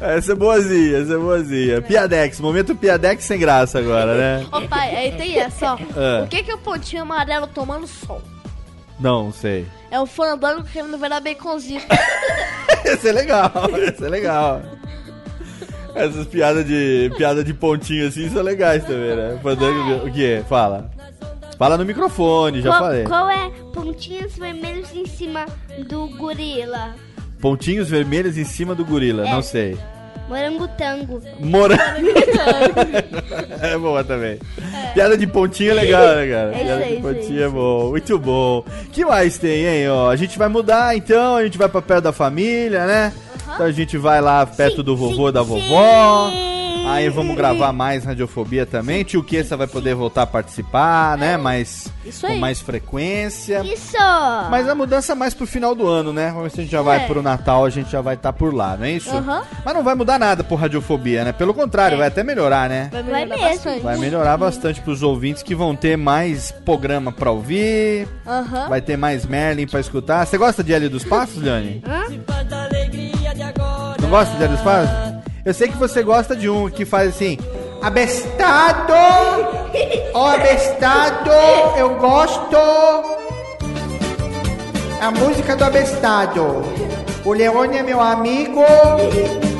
Essa é boazinha, essa é boazinha. Piadex, momento Piadex sem graça agora, né? Ô pai, aí tem essa, ó. Ah. O que que é o pontinho amarelo tomando sol? Não sei. É o fandango querendo virar baconzito. Esse é legal, esse é legal. Essas piadas de piada de pontinho assim são legais também, né? Fandango, o que? Fala. Fala no microfone, já qual, falei. qual é pontinhos vermelhos em cima do gorila? Pontinhos vermelhos em cima do gorila, É. não sei. Morangotango. Morango. é boa também. Piada de pontinho é legal, né, cara? É Piada isso aí, de aí, pontinho é bom. Muito bom. que mais tem, hein? Ó, a gente vai mudar, então. A gente vai pra perto da família, né? Então a gente vai lá perto do vovô, da vovó. Aí vamos gravar mais radiofobia também. Tio Kessa vai poder voltar a participar, né? Mas Isso com mais frequência. Isso! Mas a mudança é mais pro final do ano, né? Vamos ver se a gente já vai É. pro Natal, a gente já vai estar por lá, não é isso? Aham. Mas não vai mudar nada por radiofobia, né? Pelo contrário, É. vai até melhorar, né? Vai Vai melhorar mesmo. bastante. Vai melhorar bastante pros ouvintes que vão ter mais programa pra ouvir, Aham. vai ter mais Merlin pra escutar. Você gosta de L dos Passos, Leone? Hã? Não gosta de Passos? Eu sei que você gosta de um que faz assim. Abestado! Ó, abestado! Eu gosto! A música do abestado. O Leone é meu amigo.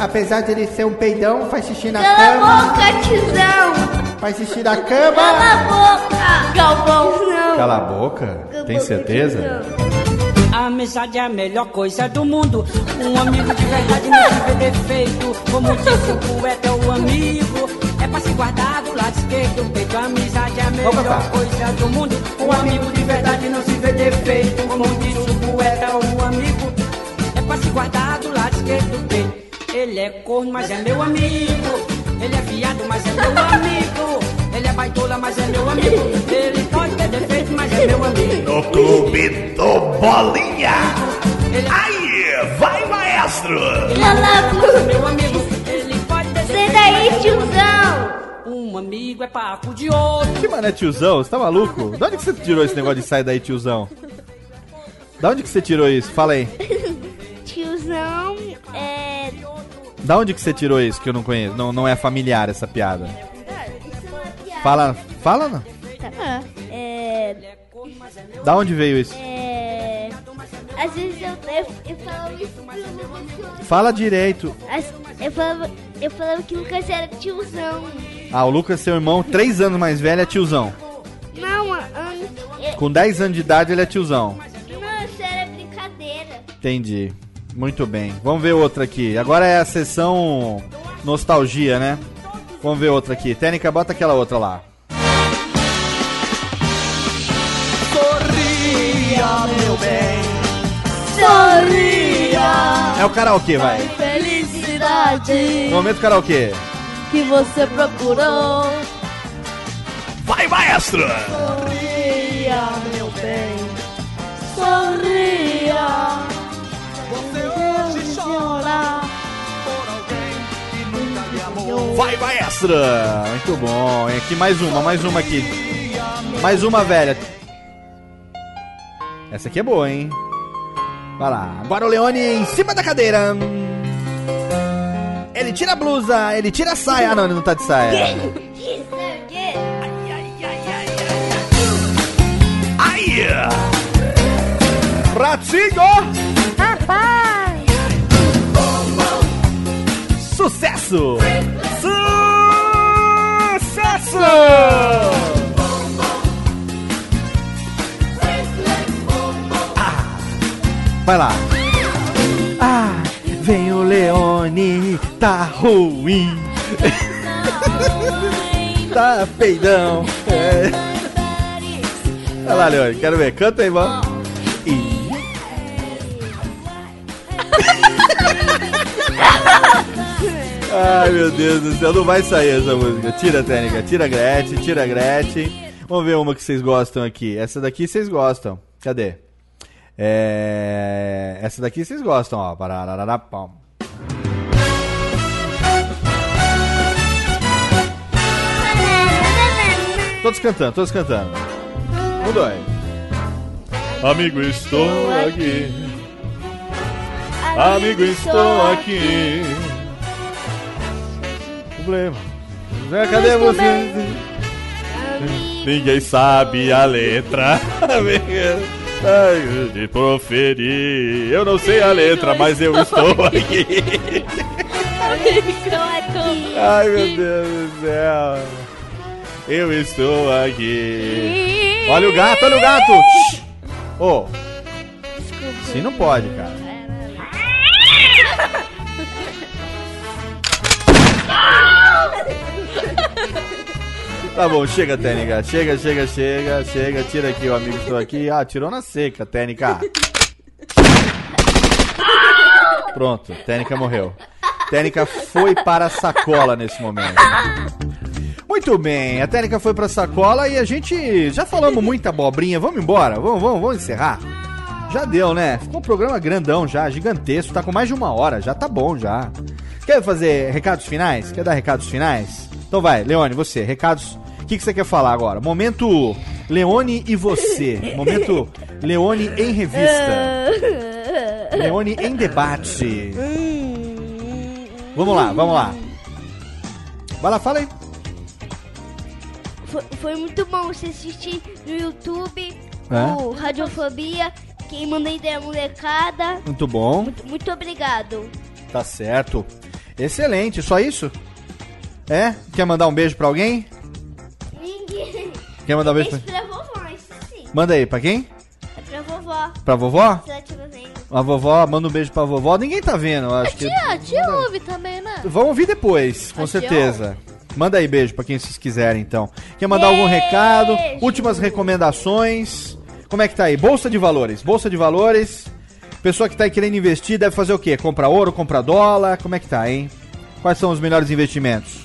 Apesar de ele ser um peidão, faz xixi na Cala a boca, tizão! Faz xixi na Cala cama. a boca! Galvão! Não. Cala a boca. Tem certeza? A amizade é a melhor coisa do mundo. Um amigo de verdade não se vê defeito. Como disse o poeta, o amigo é pra se guardar do lado esquerdo do peito. A amizade é a melhor coisa do mundo. Um amigo de verdade não se vê defeito. Como disse o poeta, o amigo é pra se guardar do lado esquerdo do peito. Ele é corno, mas é meu amigo. Ele é viado, mas é meu amigo. Ele é baitola, mas é meu amigo. Ele pode ter defeito, mas é meu amigo. No clube do Bolinha. Ele é Aí, vai maestro. A boca! meu amigo. Ele pode ter Sai defeito, é meu tiozão! Um amigo é papo de outro. Que mané tiozão? Você tá maluco? Da onde que você tirou esse negócio de sair daí, tiozão? Da onde que você tirou isso? Fala aí. Tiozão é. Da onde que você tirou isso que eu não conheço? Não, não é familiar essa piada. Fala, fala não. Tá. É. Da onde veio isso? É. Às vezes eu, eu, eu falava isso pro. Fala direito. As- Eu falava, eu falava que o Lucas era tiozão. Ah, o Lucas, seu irmão, 3 anos mais velho, é tiozão. Não, an- é- Com 10 anos de idade, ele é tiozão. não, isso era brincadeira. Entendi. Muito bem. Vamos ver outra aqui. Agora é a sessão nostalgia, né? Vamos ver outra aqui. Técnica, bota aquela outra lá. Sorria! É o karaokê, vai. Felicidade Momento karaokê. que você procurou. Vai maestro. Sorria, meu bem. Sorria. Você hoje chorar. Vai, maestro! Muito bom. E aqui mais uma, mais uma aqui. Mais uma velha. Essa aqui é boa, hein? Vai lá. Agora o Leone em cima da cadeira. Ele tira a blusa, ele tira a saia. Ah, não, ele não tá de saia. Isso Sucesso! Sucesso! Ah, vai lá. Ah, vem o Leone, tá ruim. tá peidão. É. Olha lá, Leone, quero ver. Canta aí, vamos. Ai, meu Deus do céu, não vai sair essa música. Tira a técnica, tira a Gretchen, tira a Gretchen. Vamos ver uma que vocês gostam aqui. Essa daqui vocês gostam. Cadê? É... Essa daqui vocês gostam, ó. Parararapam. Todos cantando, todos cantando. Um, dois. Amigo, estou aqui. Amigo, estou aqui. Problema. Zé, Cadê você? Ninguém sabe a letra. Ai, de proferir. Eu não sei a letra, mas eu estou aqui. Estou aqui. Ai, meu Deus do céu. Eu estou aqui. Olha o gato, olha o gato. Ô. Assim não pode, cara. Tá bom, chega, Técnica. Chega, chega, chega, chega. Tira aqui, o amigo estou aqui. Ah, tirou na seca, Técnica. Pronto, Técnica morreu. Técnica foi para a sacola nesse momento. Muito bem, a Técnica foi pra sacola e a gente já falamos muita abobrinha. Vamos embora? Vamos, vamos, vamos encerrar? Já deu, né? Ficou um programa grandão já, gigantesco, tá com mais de uma hora, já tá bom já. Quer fazer recados finais? Quer dar recados finais? Então vai, Leone, você, recados. O que, que você quer falar agora? Momento Leone e você. Momento Leone em revista. Leone em debate. Vamos lá, vamos lá. Vai lá, fala aí. Foi, foi muito bom você assistir no YouTube É? o Radiofobia. Quem manda ideia molecada. Muito bom. Muito, muito obrigado. Tá certo. Excelente, só isso? É? Quer mandar um beijo pra alguém? Ninguém. Quer mandar um beijo Beijo pra... pra vovó, isso sim. Manda aí, pra quem? É pra vovó. Pra vovó? Se ela estiver vendo. A vovó, manda um beijo pra vovó. Ninguém tá vendo, eu acho que. Tia, tia ouve também, né? Vão ouvir depois, com A certeza. Manda aí beijo pra quem vocês quiserem, então. Quer mandar algum recado? Últimas recomendações? Como é que tá aí? Bolsa de valores. Bolsa de valores. Pessoa que tá aí querendo investir deve fazer o quê? Comprar ouro, comprar dólar? Como é que tá, hein? Quais são os melhores investimentos?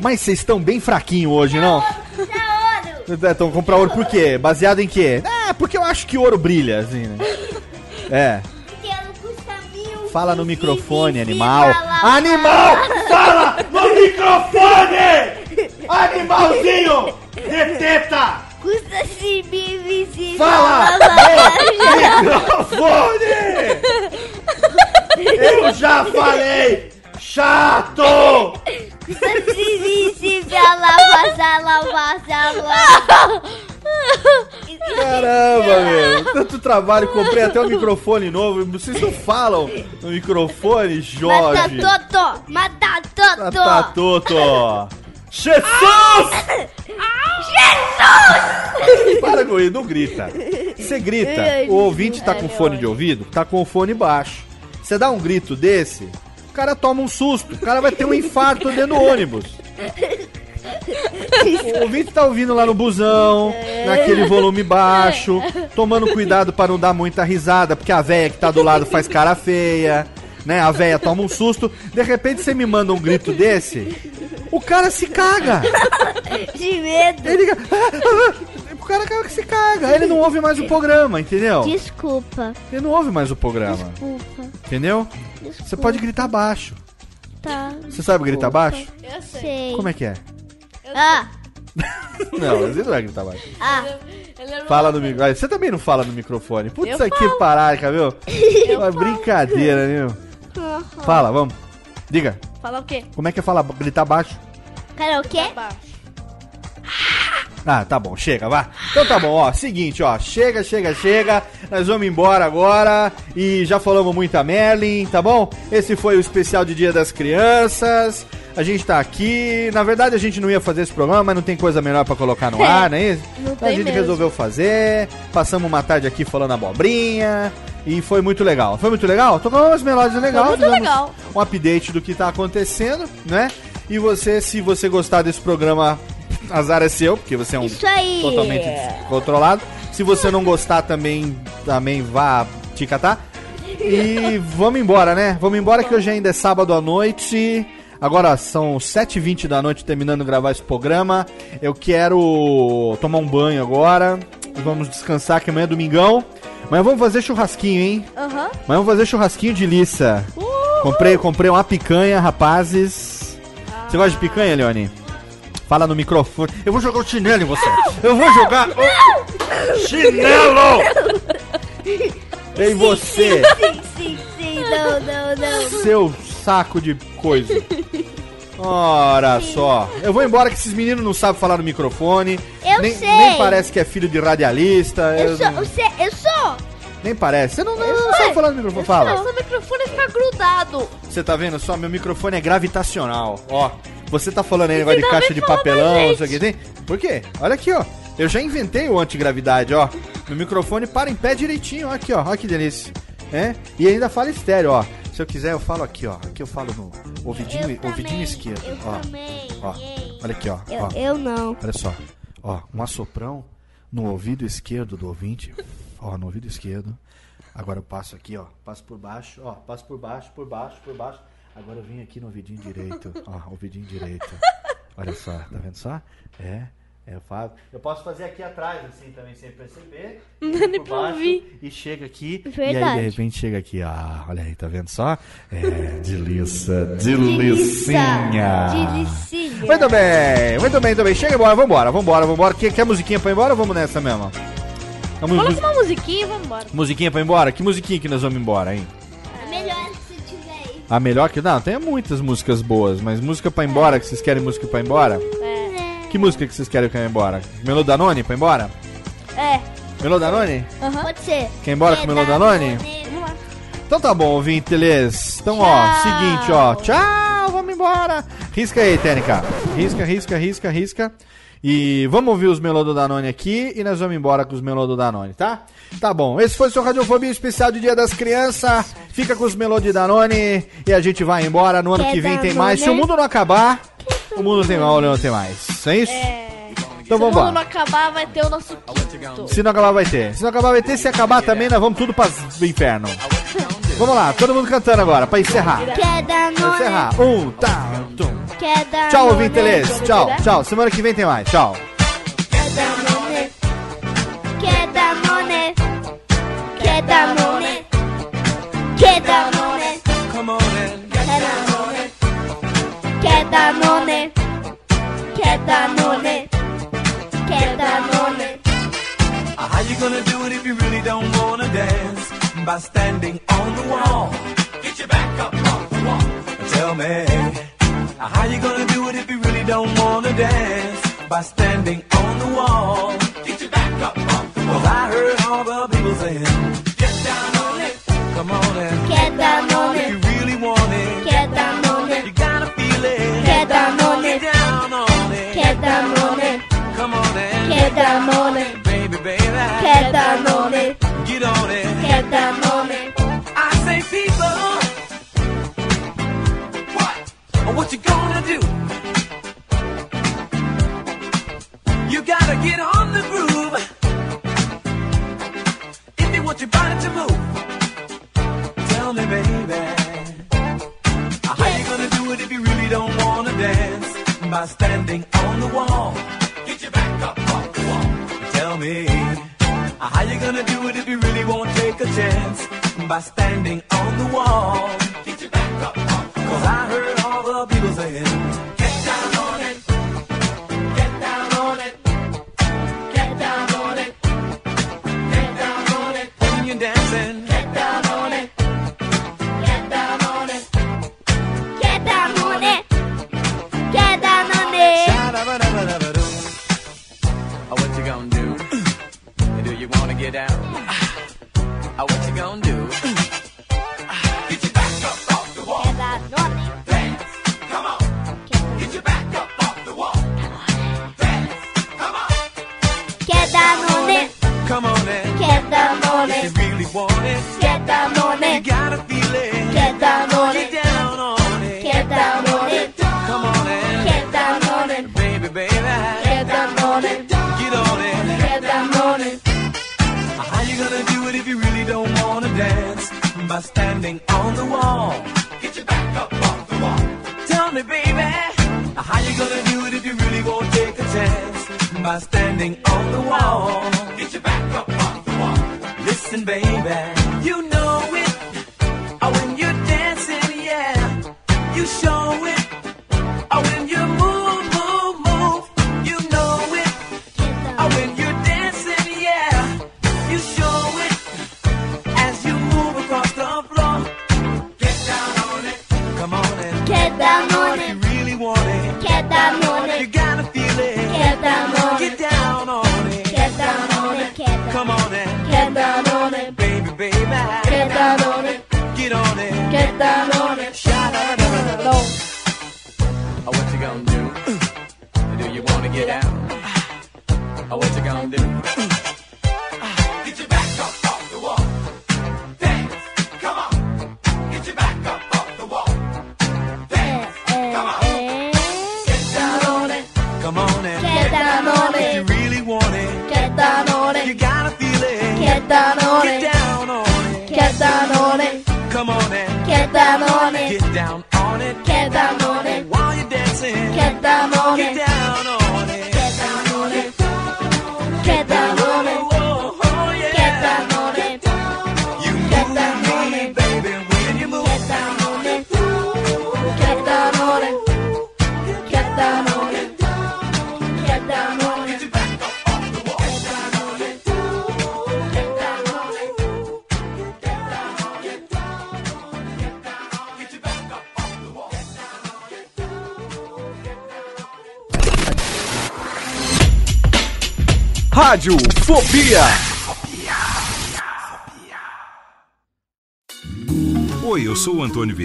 Mas vocês estão bem fraquinho hoje, não? Estão comprar ouro por quê? Baseado em quê? Ah, porque eu acho que ouro brilha, assim, né? É. Porque ela custa mil. Fala no microfone, animal. Animal! Fala no microfone! Animalzinho! De teta! Custa se mil invisível. Fala microfone! Eu já falei! Chato! Custa se invisível. Lava, lava, lava. Caramba, meu. Tanto trabalho, comprei até um microfone novo. Vocês não falam no microfone, Jorge. Mata Toto. Mata Toto. Tá, Toto. Jesus! Jesus! Para com isso, não grita. Você grita, o ouvinte tá com fone de ouvido, tá com o fone baixo. Você dá um grito desse, o cara toma um susto, o cara vai ter um infarto dentro do ônibus. O ouvinte tá ouvindo lá no busão, naquele volume baixo, tomando cuidado para não dar muita risada, porque a véia que tá do lado faz cara feia, né? A véia toma um susto, de repente você me manda um grito desse, o cara se caga. De medo. Ele liga, "Ah, ah, ah", o cara se caga, ele não ouve mais o programa, entendeu? Desculpa. Ele não ouve mais o programa, Desculpa. entendeu? Você pode gritar baixo. Tá. Você sabe gritar baixo? Eu sei. Como é que é? Ah. Não, você não vai gritar baixo. Ah. Fala no microfone. Você também não fala no microfone. Putz, aqui paraca, viu? Eu Uma brincadeira, viu? Fala, vamos. Diga, Falar o quê? como é que é falar, gritar baixo? Karaokê? Ah, tá bom, chega, vá. Então tá bom, ó, seguinte, ó, chega, chega, chega, nós vamos embora agora e já falamos muita Merlin, tá bom? Esse foi o especial de Dia das Crianças, a gente tá aqui, na verdade a gente não ia fazer esse programa, mas não tem coisa melhor pra colocar no ar, não é isso? Não Então a gente mesmo. resolveu fazer, passamos uma tarde aqui falando abobrinha, E foi muito legal. Foi muito legal? Tocou umas melódias legais. muito fizemos legal. Um update do que tá acontecendo, né? E você, se você gostar desse programa, azar é seu, porque você é um Isso aí. totalmente descontrolado. Se você não gostar também, também vá te catar. E vamos embora, né? Vamos embora que hoje ainda é sábado à noite. Agora são 7h20 da noite terminando de gravar esse programa. Eu quero tomar um banho agora. E vamos descansar que amanhã é domingão. Amanhã vamos fazer churrasquinho, hein? Aham. Amanhã vamos fazer churrasquinho de liça. Comprei, comprei uma picanha, rapazes. Você gosta de picanha, Leone? Fala no microfone. Eu vou jogar o chinelo em você. Eu vou jogar o chinelo em você. Sim, sim, sim. Não, não, não. Seu saco de coisa. Ora só. Eu vou embora que esses meninos não sabem falar no microfone. Eu nem, sei. Nem parece que é filho de radialista. Eu eu sou, não- você, eu sou. Nem parece. Você não, não, não sabe falar no microfone. Fala. Seu microfone fica grudado. Você tá vendo só? Meu microfone é gravitacional. Ó, você tá falando aí negócio de caixa de papelão, da não sei o que tem? Por quê? Olha aqui, ó. Eu já inventei o antigravidade, ó. Meu microfone para em pé direitinho, ó, aqui, ó. Olha que delícia. É? E ainda fala estéreo, ó. Se eu quiser, eu falo aqui, ó. Aqui eu falo no ouvidinho, Eu ouvidinho também, esquerdo. eu ó. também, Ó. Olha aqui, ó. Eu, ó. eu não. Olha só. Ó, um assoprão no ouvido esquerdo do ouvinte. Ó, no ouvido esquerdo. Agora eu passo aqui, ó. Passo por baixo, ó. Passo por baixo, por baixo, por baixo. Agora eu vim aqui no ouvidinho direito. Ó, ouvidinho direito. Olha só, tá vendo só? É. É, eu faço. Eu posso fazer aqui atrás, assim, também, sem perceber. Não dá nem pra ouvir. E chega aqui. E aí, Verdade. de repente, chega aqui. Ah, olha aí, tá vendo só? É, delícia, delicinha. Delicinha. Muito bem, muito bem, muito bem. Chega embora, vambora, vambora, vambora. Quer, quer musiquinha pra ir embora ou vamos nessa mesmo? Vamos, Coloca uma musiquinha e vamos embora. musiquinha pra ir embora? Que musiquinha que nós vamos embora, hein? É melhor se tiver aí. A melhor que. Não, tem muitas músicas boas, mas música pra ir embora, que vocês querem música pra ir embora? É. Que música que vocês querem pra ir embora? Melô Danone pra ir embora? É. Melô Danone? Pode ser. Quer ir embora com o Melô Danone? Vamos lá. Então tá bom, ouvintes. Então, ó, seguinte, ó. Tchau, vamos embora. Risca aí, Tênica. Risca, risca, risca, risca. E vamos ouvir os melô do Danone aqui e nós vamos embora com os melô do Danone, tá? Tá bom. Esse foi o seu Radiofobia especial de Dia das Crianças. Fica com os melô de Danone e a gente vai embora. No ano Quer que vem tem mais. Se o mundo não acabar, o mundo tem mal, não tem mais. É isso? É. Então Se o vamos mundo não lá. acabar, vai ter o nosso quinto. Se não acabar, vai ter. Se não acabar, vai ter. Se acabar também, nós vamos tudo para o inferno. Vamos lá, todo mundo cantando agora, pra encerrar. Quer dar Pra encerrar. Um, tá, tum. Quer dar Tchau, ouvinteles. Tchau, tchau. Semana que vem tem mais. Tchau. Dar nome? Quer dar nome? How you gonna do it if you really don't wanna dance? By standing on the wall. Get your back up off the wall. Tell me. How you gonna do it if you really don't wanna dance? By standing on the wall. Get your back up off the wall. Cause I heard all the people saying, Get down on it. Come on and Quer dar if you really want it. Quer dar nome? You gotta feel it. Quer dar nome? Get down on it. Quer dar nome? Come on and Quer dar nome? baby, baby. Nome? Get on it. Quer dar nome? I say, people, what? What you gonna do? You gotta get on the groove. If you want your body to move, tell me, baby, how you gonna do it if you really don't wanna dance? By standing on the wall. Get your back up off the wall. Tell me. How you gonna do it if you really won't take a chance? By standing on the wall. Get your back up. Cause I heard all the people saying,